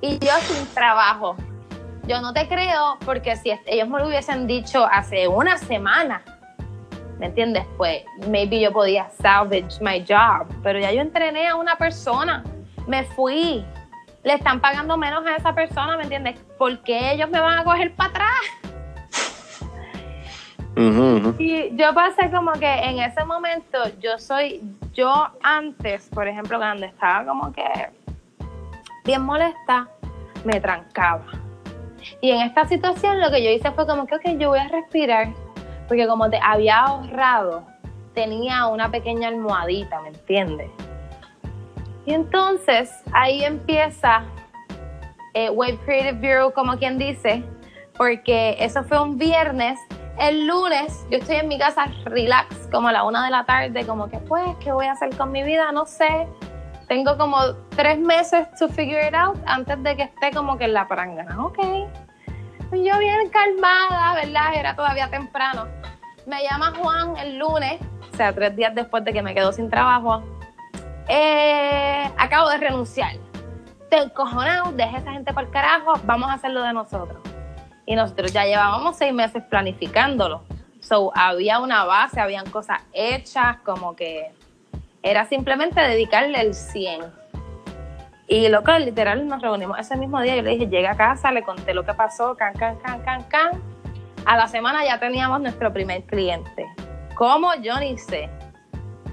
y yo sin trabajo. Yo no te creo porque si ellos me lo hubiesen dicho hace una semana, ¿me entiendes? Pues maybe yo podía salvage my job, pero ya yo entrené a una persona, me fui, le están pagando menos a esa persona, ¿me entiendes? ¿Por qué ellos me van a coger para atrás? Y yo pasé como que en ese momento yo soy, yo antes, por ejemplo, cuando estaba como que bien molesta, me trancaba. Y en esta situación lo que yo hice fue como que, ok, yo voy a respirar, porque como te había ahorrado, tenía una pequeña almohadita, ¿me entiendes? Y entonces ahí empieza eh, Wave Creative Bureau, como quien dice, porque eso fue un viernes. El lunes yo estoy en mi casa relax, como a la una de la tarde, como que pues, ¿qué voy a hacer con mi vida? No sé. Tengo como tres meses to figure it out antes de que esté como que en la prangana. Ok. Yo bien calmada, ¿verdad? Era todavía temprano. Me llama Juan el lunes, o sea, tres días después de que me quedo sin trabajo. Eh, acabo de renunciar. Te encojonado, deje a esa gente por carajo, vamos a hacerlo de nosotros. Y nosotros ya llevábamos seis meses planificándolo. So, había una base, habían cosas hechas, como que era simplemente dedicarle el 100. Y lo que literal nos reunimos ese mismo día. Yo le dije, llega a casa, le conté lo que pasó, can, can, can, can, can. A la semana ya teníamos nuestro primer cliente. ¿Cómo? Yo ni sé.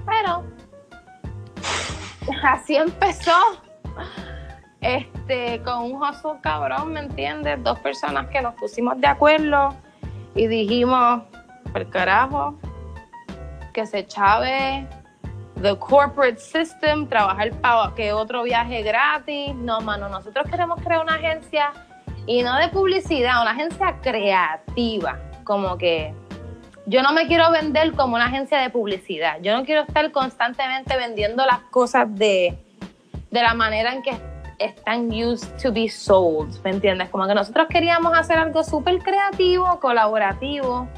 Pero así empezó. Este, con un hustle cabrón, ¿me entiendes? Dos personas que nos pusimos de acuerdo y dijimos, por carajo, que se chave the corporate system, trabajar para que otro viaje gratis. No, mano, nosotros queremos crear una agencia y no de publicidad, una agencia creativa, como que yo no me quiero vender como una agencia de publicidad. Yo no quiero estar constantemente vendiendo las cosas de, de la manera en que están used to be sold, ¿me entiendes? Como que nosotros queríamos hacer algo súper creativo, colaborativo,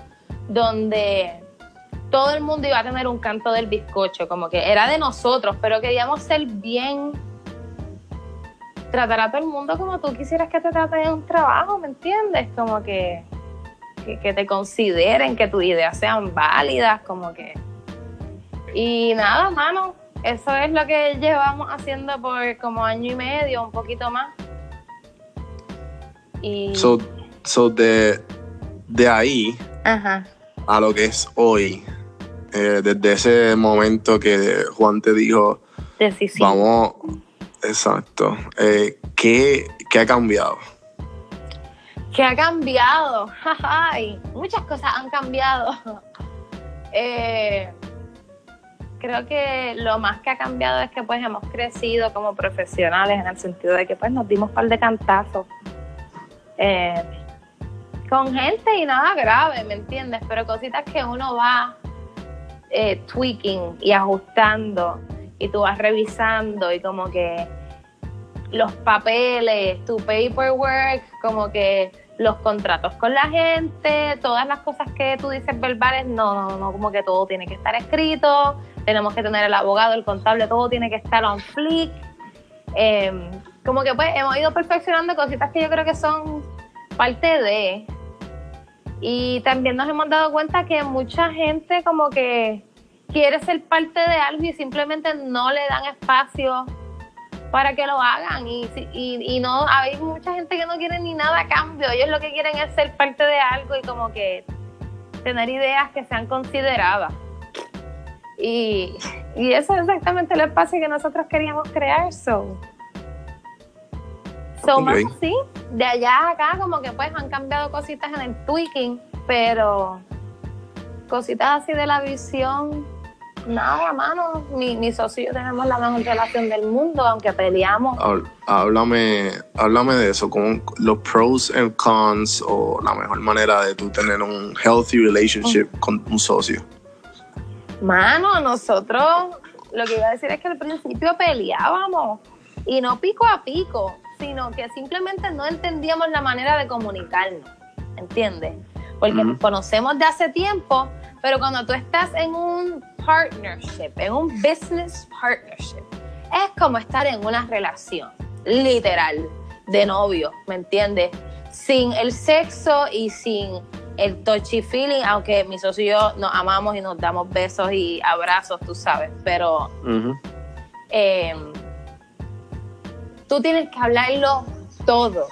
donde todo el mundo iba a tener un canto del bizcocho, como que era de nosotros, pero queríamos ser bien, tratar a todo el mundo como tú quisieras que te traten en un trabajo, ¿me entiendes? Como que, que, que te consideren, que tus ideas sean válidas, como que... Y nada, mano, eso es lo que llevamos haciendo por como año y medio, un poquito más. Y... So, so de, de ahí Ajá. a lo que es hoy, eh, desde ese momento que Juan te dijo, vamos, exacto, eh, ¿qué, ¿qué ha cambiado? ¿Qué ha cambiado? Ay, muchas cosas han cambiado. Eh, creo que lo más que ha cambiado es que pues hemos crecido como profesionales en el sentido de que pues nos dimos par de cantazos eh, con gente y nada grave, ¿me entiendes? Pero cositas que uno va eh, tweaking y ajustando y tú vas revisando y como que los papeles, tu paperwork, como que los contratos con la gente, todas las cosas que tú dices verbales, no, no, no, como que todo tiene que estar escrito, tenemos que tener el abogado, el contable, todo tiene que estar on flick. Eh, como que pues hemos ido perfeccionando cositas que yo creo que son parte de. Y también nos hemos dado cuenta que mucha gente como que quiere ser parte de algo y simplemente no le dan espacio para que lo hagan y, y, y, no hay mucha gente que no quiere ni nada a cambio ellos lo que quieren es ser parte de algo y como que tener ideas que sean consideradas y, y eso es exactamente el espacio que nosotros queríamos crear so, so más así de allá a acá como que pues han cambiado cositas en el tweaking pero cositas así de la visión Nada, mano. Mi, mi socio y yo tenemos la mejor relación del mundo, aunque peleamos. Háblame, háblame de eso, con los pros and cons o la mejor manera de tú tener un healthy relationship con un socio. Mano, nosotros, lo que iba a decir es que al principio peleábamos y no pico a pico, sino que simplemente no entendíamos la manera de comunicarnos, ¿entiendes? porque nos conocemos de hace tiempo, pero cuando tú estás en un partnership, en un business partnership, es como estar en una relación, literal, de novio, ¿me entiendes? Sin el sexo y sin el touchy feeling, aunque mi socio y yo nos amamos y nos damos besos y abrazos, tú sabes, pero eh, tú tienes que hablarlo todo.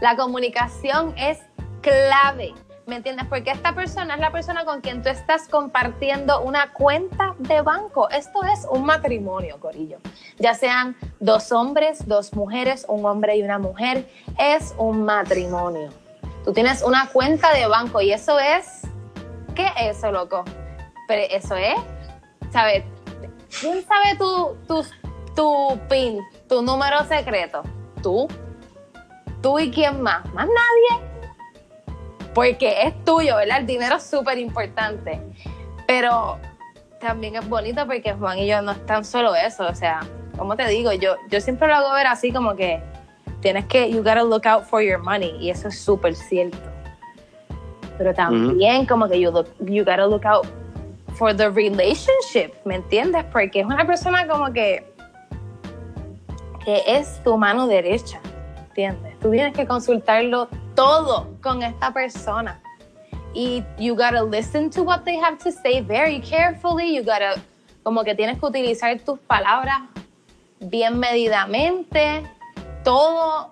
La comunicación es clave, ¿me entiendes? Porque esta persona es la persona con quien tú estás compartiendo una cuenta de banco. Esto es un matrimonio, Corillo. Ya sean dos hombres, dos mujeres, un hombre y una mujer, es un matrimonio. Tú tienes una cuenta de banco y eso es... ¿Qué es eso, loco? Pero eso es, ¿sabes? ¿Quién sabe tu, tu, tu PIN, tu número secreto? ¿Tú? ¿Tú y quién más? ¿Más nadie? Porque es tuyo, ¿verdad? El dinero es súper importante. Pero también es bonito porque Juan y yo no es tan solo eso. O sea, como te digo, yo, yo siempre lo hago ver así como que tienes que, you gotta look out for your money. Y eso es súper cierto. Pero también como que you, look, you gotta look out for the relationship, ¿me entiendes? Porque es una persona como que que es tu mano derecha, ¿entiendes? Tú tienes que consultarlo todo con esta persona. Y you gotta listen to what they have to say very carefully. You gotta, como que tienes que utilizar tus palabras bien medidamente. Todo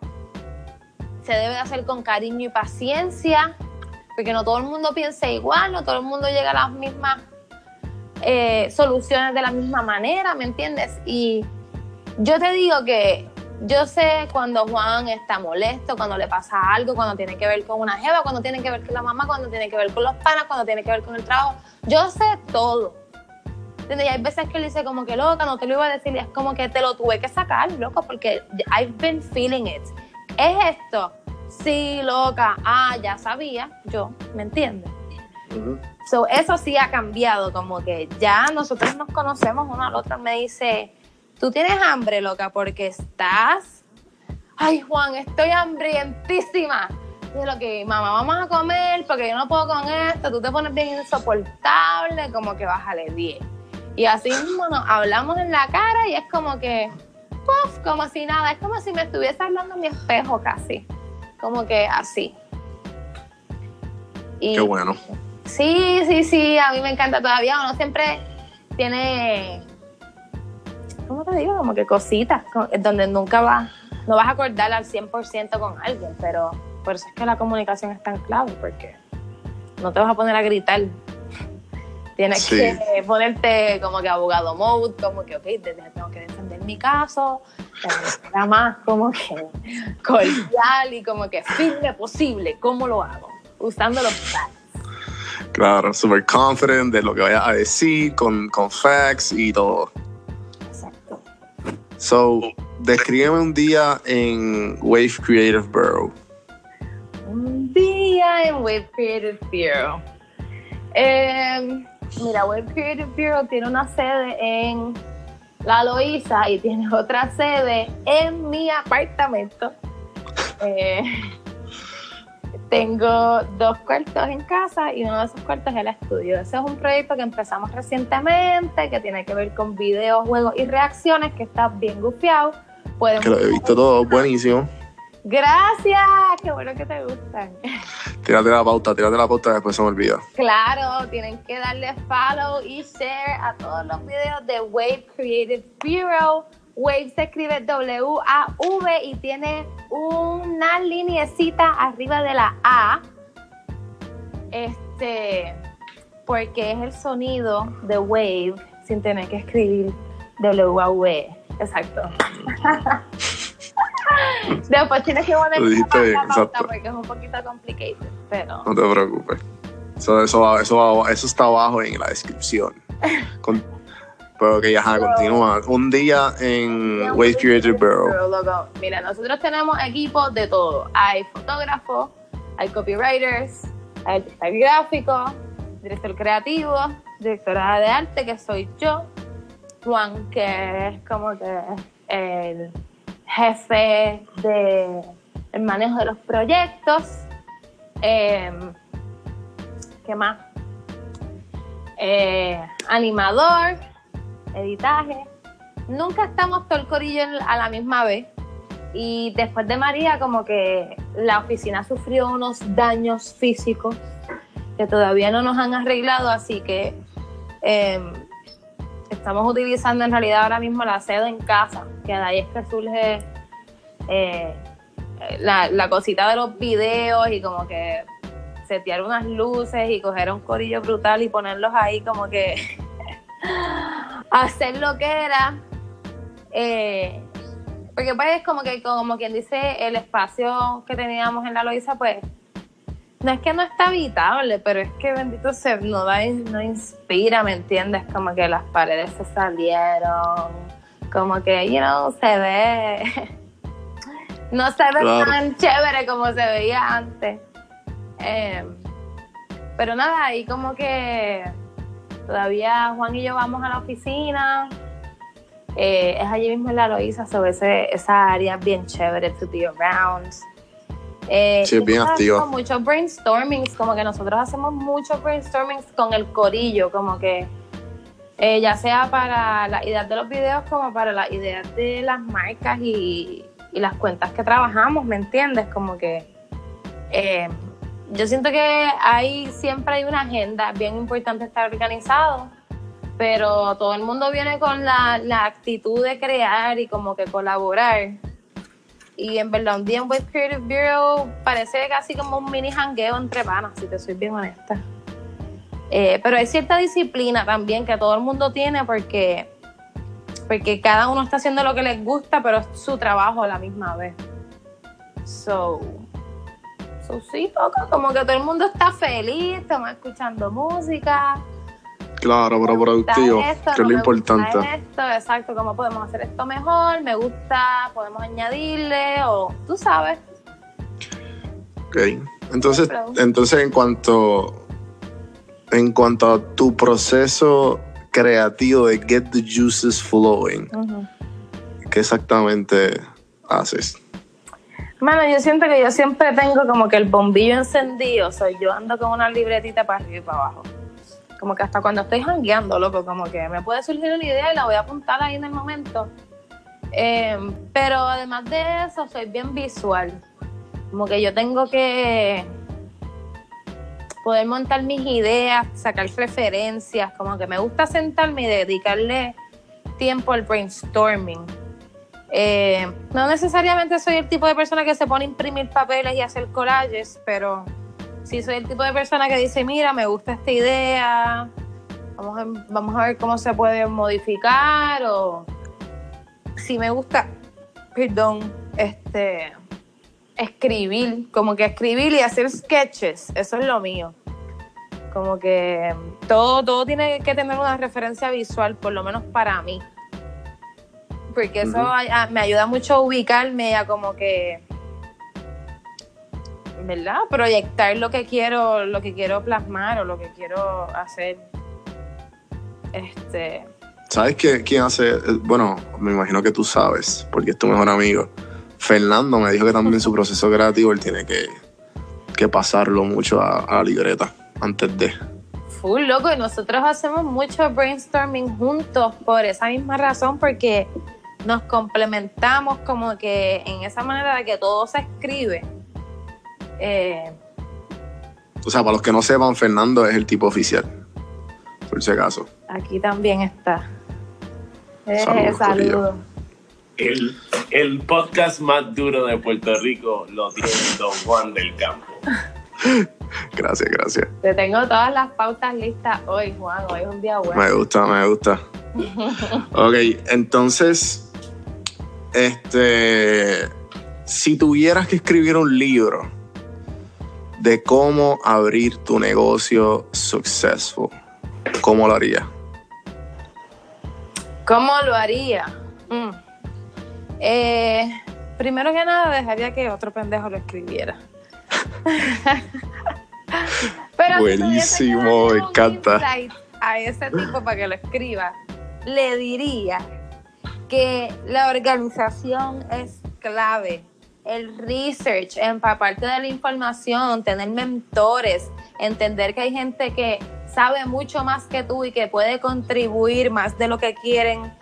se debe de hacer con cariño y paciencia, porque no todo el mundo piensa igual, no todo el mundo llega a las mismas eh, soluciones de la misma manera, ¿me entiendes? Y yo te digo que yo sé cuando Juan está molesto, cuando le pasa algo, cuando tiene que ver con una jeva, cuando tiene que ver con la mamá, cuando tiene que ver con los panas, cuando tiene que ver con el trabajo. Yo sé todo. ¿Entiendes? Y hay veces que él dice como que loca, no te lo iba a decir, y es como que te lo tuve que sacar, loco, porque I've been feeling it. ¿Es esto? Sí, loca. Ah, ya sabía, yo, ¿me entiendes? So, eso sí ha cambiado, como que ya nosotros nos conocemos uno al otro. Me dice, tú tienes hambre, loca, porque estás... Ay, Juan, estoy hambrientísima. Y es lo que, mamá, vamos a comer porque yo no puedo con esto. Tú te pones bien insoportable, como que bájale 10. Y así mismo nos hablamos en la cara y es como que, puff, como si nada. Es como si me estuviese hablando en mi espejo casi. Como que así. Y, Qué bueno. Sí, sí, sí, a mí me encanta todavía. Uno siempre tiene, ¿cómo te digo? Como que cositas co- donde nunca vas, no vas a acordar al 100% con alguien, pero por eso es que la comunicación es tan clave, porque no te vas a poner a gritar. Tienes Sí. que ponerte como que abogado mode, como que, ok, te- te- tengo que defender mi caso, ser más como que cordial y como que firme posible. ¿Cómo lo hago? Usando los facts. Claro, super confident de lo que vayas a decir, con, con facts y todo. Exacto. So, descríbeme un día en Wave Creative Bureau. Un día en Wave Creative Bureau. Eh, mira, Wave Creative Bureau tiene una sede en La Loíza y tiene otra sede en mi apartamento. Eh, tengo dos cuartos en casa y uno de esos cuartos es el estudio. Ese es un proyecto que empezamos recientemente, que tiene que ver con videos, juegos y reacciones, que está bien gufiado. Que lo he visto todo, buenísimo. Gracias, qué bueno que te gustan. Tírate la pauta, tírate la pauta, después se me olvida. Claro, tienen que darle follow y share a todos los videos de Wave Creative Bureau. Wave se escribe W-A-V y tiene una linecita arriba de la A. Este, porque es el sonido de Wave sin tener que escribir W-A-V. Exacto. Después tienes que poner la pauta exacto. porque es un poquito complicated, pero No te preocupes. Eso, eso, va- eso, va- eso está abajo en la descripción. Con- pero que ya continúa. Un día en Wave Creative Bureau. Mira, nosotros tenemos equipos de todo. Hay fotógrafos, hay copywriters, hay artista gráfico, director creativo, directora de arte, que soy yo, Juan, que es como que el jefe de el manejo de los proyectos. em, ¿qué más? Eh, animador, editaje. Nunca estamos todo el corillo a la misma vez. Y después de María, como que la oficina sufrió unos daños físicos que todavía no nos han arreglado, así que eh, estamos utilizando en realidad ahora mismo la sede en casa, que de ahí es que surge eh, la, la cosita de los videos y como que setear unas luces y coger un corillo brutal y ponerlos ahí como que hacer lo que era. Eh, porque pues es como que, como quien dice, el espacio que teníamos en la Loiza, pues, no es que no está habitable, pero es que bendito se no da, no inspira, ¿me entiendes? Como que las paredes se salieron, como que, you know, se ve, no se ve Claro. tan chévere como se veía antes. Eh, pero nada, ahí como que todavía Juan y yo vamos a la oficina. Eh, es allí mismo en la Loíza, sobre ese, esa área bien chévere to be around. Eh, Sí, bien activa. Muchos brainstormings, como que nosotros hacemos muchos brainstormings con el corillo, como que eh, ya sea para las ideas de los videos como para las ideas de las marcas y, y las cuentas que trabajamos, ¿me entiendes? Como que eh, yo siento que hay siempre hay una agenda, bien importante estar organizado, pero todo el mundo viene con la, la actitud de crear y como que colaborar. Y en verdad, un día en Web Creative Bureau parece casi como un mini jangueo entre panas, si te soy bien honesta. Eh, pero hay cierta disciplina también que todo el mundo tiene porque, porque cada uno está haciendo lo que les gusta, pero es su trabajo a la misma vez. So, so sí, toca como que todo el mundo está feliz, estamos escuchando música. Claro, pero productivo, esto, que es lo importante. Esto, exacto, cómo podemos hacer esto mejor, me gusta, podemos añadirle, o tú sabes. Ok. Entonces, entonces en cuanto en cuanto a tu proceso creativo de get the juices flowing, ¿qué exactamente haces? Mano, yo siento que yo siempre tengo como que el bombillo encendido, o sea, yo ando con una libretita para arriba y para abajo. Como que hasta cuando estoy jangueando, loco, como que me puede surgir una idea y la voy a apuntar ahí en el momento. Eh, pero además de eso, soy bien visual. Como que yo tengo que poder montar mis ideas, sacar referencias, como que me gusta sentarme y dedicarle tiempo al brainstorming. Eh, no necesariamente soy el tipo de persona que se pone a imprimir papeles y hacer collages, pero sí soy el tipo de persona que dice, mira, me gusta esta idea, vamos a, vamos a ver cómo se puede modificar o si me gusta, perdón, este, escribir, como que escribir y hacer sketches, eso es lo mío. Como que todo, todo tiene que tener una referencia visual, por lo menos para mí porque eso a- me ayuda mucho a ubicarme a como que ¿verdad? proyectar lo que quiero lo que quiero plasmar o lo que quiero hacer este ¿Sabes qué, quién hace? Bueno, me imagino que tú sabes, porque es tu mejor amigo. Fernando me dijo que también su proceso creativo él tiene que, que pasarlo mucho a, a la libreta antes de. full loco y nosotros hacemos mucho brainstorming juntos por esa misma razón porque nos complementamos como que en esa manera de que todo se escribe Eh, O sea, para los que no sepan, Fernando es el tipo oficial. Por si acaso. aquí también está Eh, Saludos, saludos. El, el podcast más duro de Puerto Rico lo tiene Don Juan del Campo. Gracias, gracias. Te tengo todas las pautas listas hoy, Juan. Hoy es un día bueno. Me gusta, me gusta. Ok, entonces, este, si tuvieras que escribir un libro de cómo abrir tu negocio successful, ¿cómo lo harías? ¿Cómo lo haría? Mm. Eh, primero que nada, dejaría que otro pendejo lo escribiera. Pero Buenísimo, me encanta. A ese tipo para que lo escriba, le diría que la organización es clave el research, empaparte de la información, tener mentores, entender que hay gente que sabe mucho más que tú y que puede contribuir más de lo que quieren,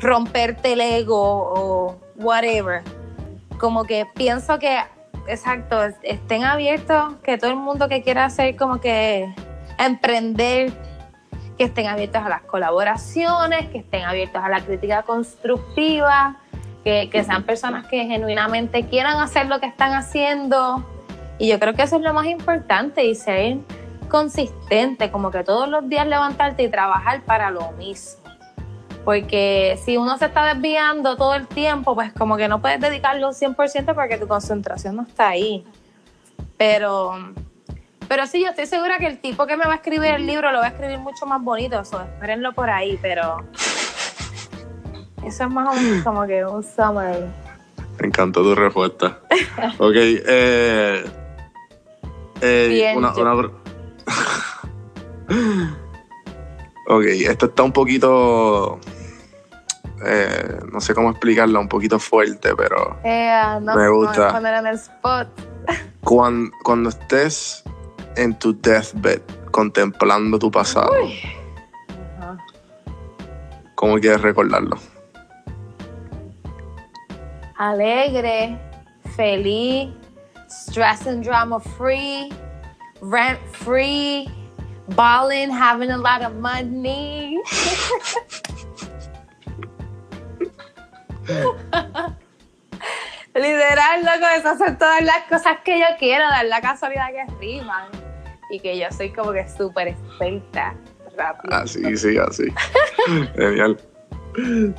romperte el ego o whatever. Como que pienso que, exacto, es- estén abiertos, que todo el mundo que quiera hacer como que emprender, que estén abiertos a las colaboraciones, que estén abiertos a la crítica constructiva, que, sean personas que genuinamente quieran hacer lo que están haciendo. Y yo creo que eso es lo más importante y ser consistente, como que todos los días levantarte y trabajar para lo mismo. Porque si uno se está desviando todo el tiempo, pues como que no puedes dedicarlo un 100% porque tu concentración no está ahí. Pero, pero sí, yo estoy segura que el tipo que me va a escribir el libro lo va a escribir mucho más bonito, eso, espérenlo por ahí, pero eso es más o menos como que un summary. Me encantó tu respuesta. ok, eh, eh, Bien, una, una ok, esto está un poquito, eh, no sé cómo explicarlo, un poquito fuerte, pero Eh, no, Me gusta. poner en el spot. cuando, cuando estés en tu deathbed contemplando tu pasado, Ajá. ¿cómo quieres recordarlo? Alegre, feliz, stress and drama free, rent free, balling, having a lot of money. Literal, loco, esas son todas las cosas que yo quiero, dar la casualidad que riman. Y que yo soy como que súper experta. Rápido. Así, sí, así. Genial.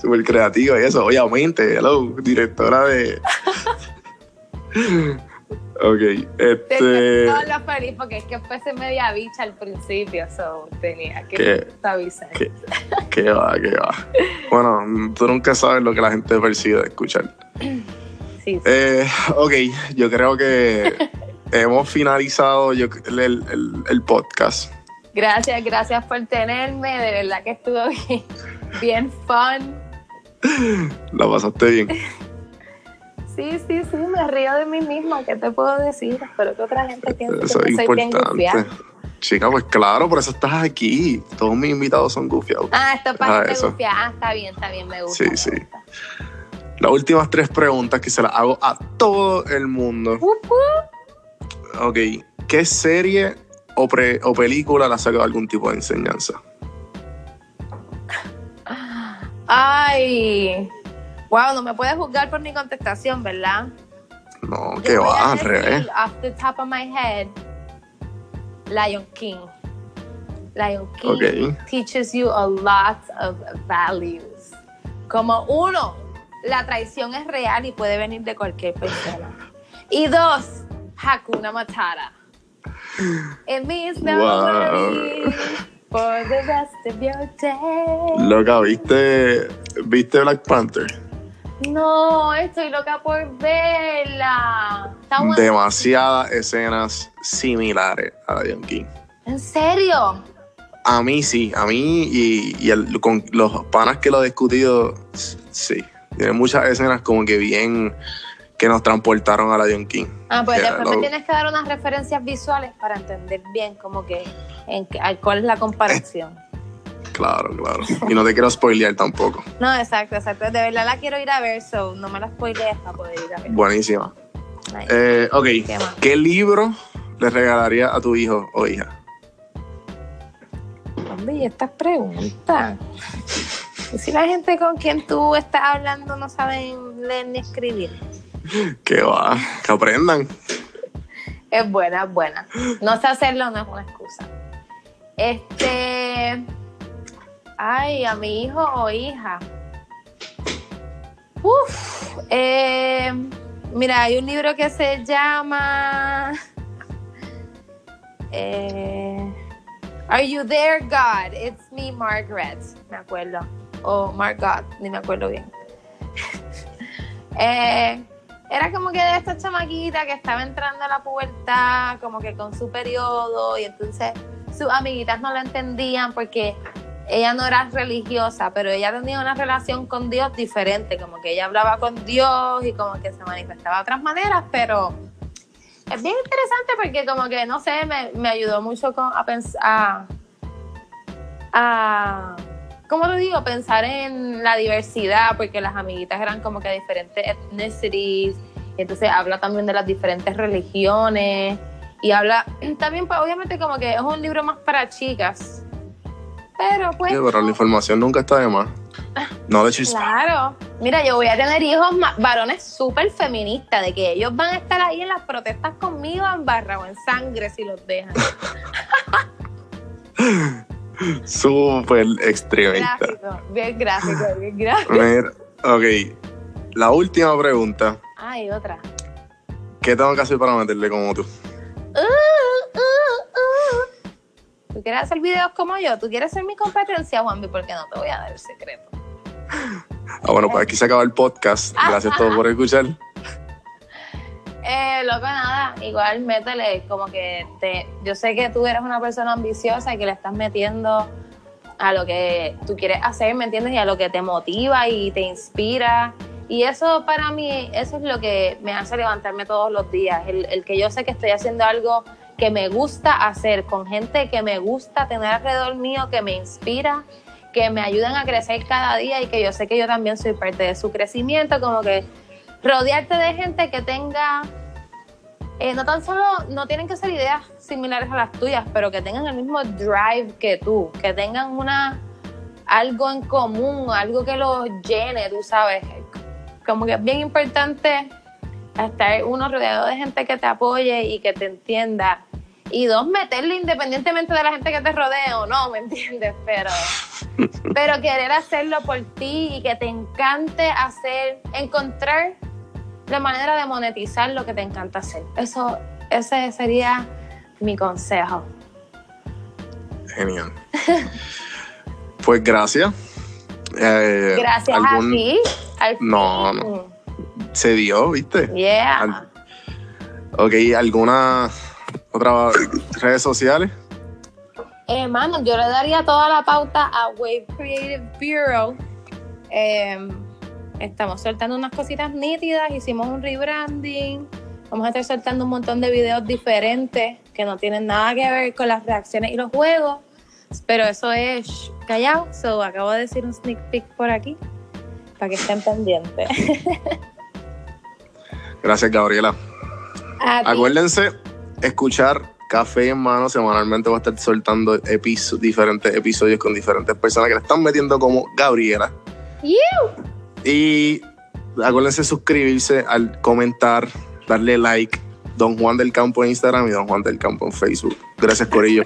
Súper creativa y eso, obviamente. Hello, directora de. ok, este. Tenía todo lo feliz porque es que empecé media bicha al principio, so tenía que avisar. ¿Qué, qué va, qué va? Bueno, tú nunca sabes lo que la gente percibe de escuchar. Sí, sí. Eh, ok, yo creo que hemos finalizado yo, el, el- el podcast. Gracias, gracias por tenerme. De verdad que estuvo bien, bien fun. La pasaste bien. Sí, sí, sí, me río de mí misma. ¿Qué te puedo decir? Espero que otra gente piense Eso que es no soy bien importante. gufiada. Chica, pues claro, por eso estás aquí. Todos mis invitados son gufiados. Ah, esto Ah, para eso. gufiada. Ah, está bien, está bien, me gusta. Sí, me sí. gusta. Las últimas tres preguntas que se las hago a todo el mundo. Wup. Ok, ¿qué serie o, pre- o película le ha sacado algún tipo de enseñanza? Ay, wow, no me puedes juzgar por mi contestación, ¿verdad? No, Yo que va, al revés. Off the top of my head, Lion King. Lion King teaches you a lot of values. Como uno, la traición es real y puede venir de cualquier persona. Y dos, Hakuna Matata. It means no Wow. For the rest of your day. Loca, ¿viste, ¿viste Black Panther? No, estoy loca por verla. Demasiadas escenas similares a Lion King. ¿En serio? A mí sí, a mí y, y el- con los panas que lo he discutido, sí. Tiene muchas escenas como que bien que nos transportaron a Lion King. Ah, pues después me lo- tienes que dar unas referencias visuales para entender bien como que en cuál es la comparación. Claro, claro. Y no te quiero spoilear tampoco. No, exacto, exacto. De verdad la quiero ir a ver, so no me la spoilees para poder ir a ver. Buenísima. Eh, ok. ¿qué libro le regalaría a tu hijo o hija? Hombre, y estas preguntas. ¿Y si la gente con quien tú estás hablando no saben leer ni escribir? Que va, que aprendan. Es buena, es buena. No sé hacerlo no es una excusa. Este. Ay, a mi hijo o hija. Uf. eh, mira, hay un libro que se llama. eh, Are You There, God? It's Me, Margaret. Me acuerdo. O Margot, ni me acuerdo bien. Eh, era como que de esta chamaquita que estaba entrando a la pubertad, como que con su periodo, y entonces sus amiguitas no lo entendían porque ella no era religiosa, pero ella tenía una relación con Dios diferente, como que ella hablaba con Dios y como que se manifestaba de otras maneras, pero es bien interesante porque como que, no sé, me, me ayudó mucho con- a pensar, a, ¿cómo lo digo? Pensar en la diversidad, porque las amiguitas eran como que diferentes ethnicities, entonces habla también de las diferentes religiones, y habla también, pues, obviamente como que es un libro más para chicas, pero pues... Sí, pero la información nunca está de más. No de chispa. Claro. Mira, yo voy a tener hijos varones súper feministas, de que ellos van a estar ahí en las protestas conmigo en barra o en sangre si los dejan. Súper extremista. Gráfico, bien gráfico, bien gráfico. Mira, ok. La última pregunta. Ay, otra. ¿Qué tengo que hacer para meterle como tú? Uh, uh, uh. ¿Tú quieres hacer videos como yo? ¿Tú quieres ser mi competencia, Juanvi? Porque no te voy a dar el secreto. Ah, bueno, pues aquí se acaba el podcast. Gracias a todos por escuchar. Eh, loco, nada, igual métele, como que te, yo sé que tú eres una persona ambiciosa y que le estás metiendo a lo que tú quieres hacer, ¿me entiendes? Y a lo que te motiva y te inspira. Y eso para mí, eso es lo que me hace levantarme todos los días, el, el que yo sé que estoy haciendo algo que me gusta hacer, con gente que me gusta tener alrededor mío, que me inspira, que me ayudan a crecer cada día y que yo sé que yo también soy parte de su crecimiento, como que rodearte de gente que tenga, eh, no tan solo, no tienen que ser ideas similares a las tuyas, pero que tengan el mismo drive que tú, que tengan una algo en común, algo que los llene, tú sabes, como que es bien importante estar uno rodeado de gente que te apoye y que te entienda. Y dos, meterle independientemente de la gente que te rodee o no, ¿me entiendes? Pero, pero querer hacerlo por ti y que te encante hacer, encontrar la manera de monetizar lo que te encanta hacer. Eso, ese sería mi consejo. Genial. Pues gracias. Eh, Gracias algún- a ti. Al No, no. Se dio, ¿viste? Yeah. Al- Ok, ¿alguna otra redes sociales? Eh, mano, yo le daría toda la pauta a Wave Creative Bureau. Eh, estamos soltando unas cositas nítidas, hicimos un rebranding. Vamos a estar soltando un montón de videos diferentes que no tienen nada que ver con las reacciones y los juegos. Pero eso es callado. So, acabo de decir un sneak peek por aquí para que estén pendientes. Gracias, Gabriela. Acuérdense, escuchar Café en Mano semanalmente va a estar soltando episo- diferentes episodios con diferentes personas que le están metiendo como Gabriela. You. Y acuérdense suscribirse, al comentar, darle like. Don Juan del Campo en Instagram y Don Juan del Campo en Facebook. Gracias, Corillo.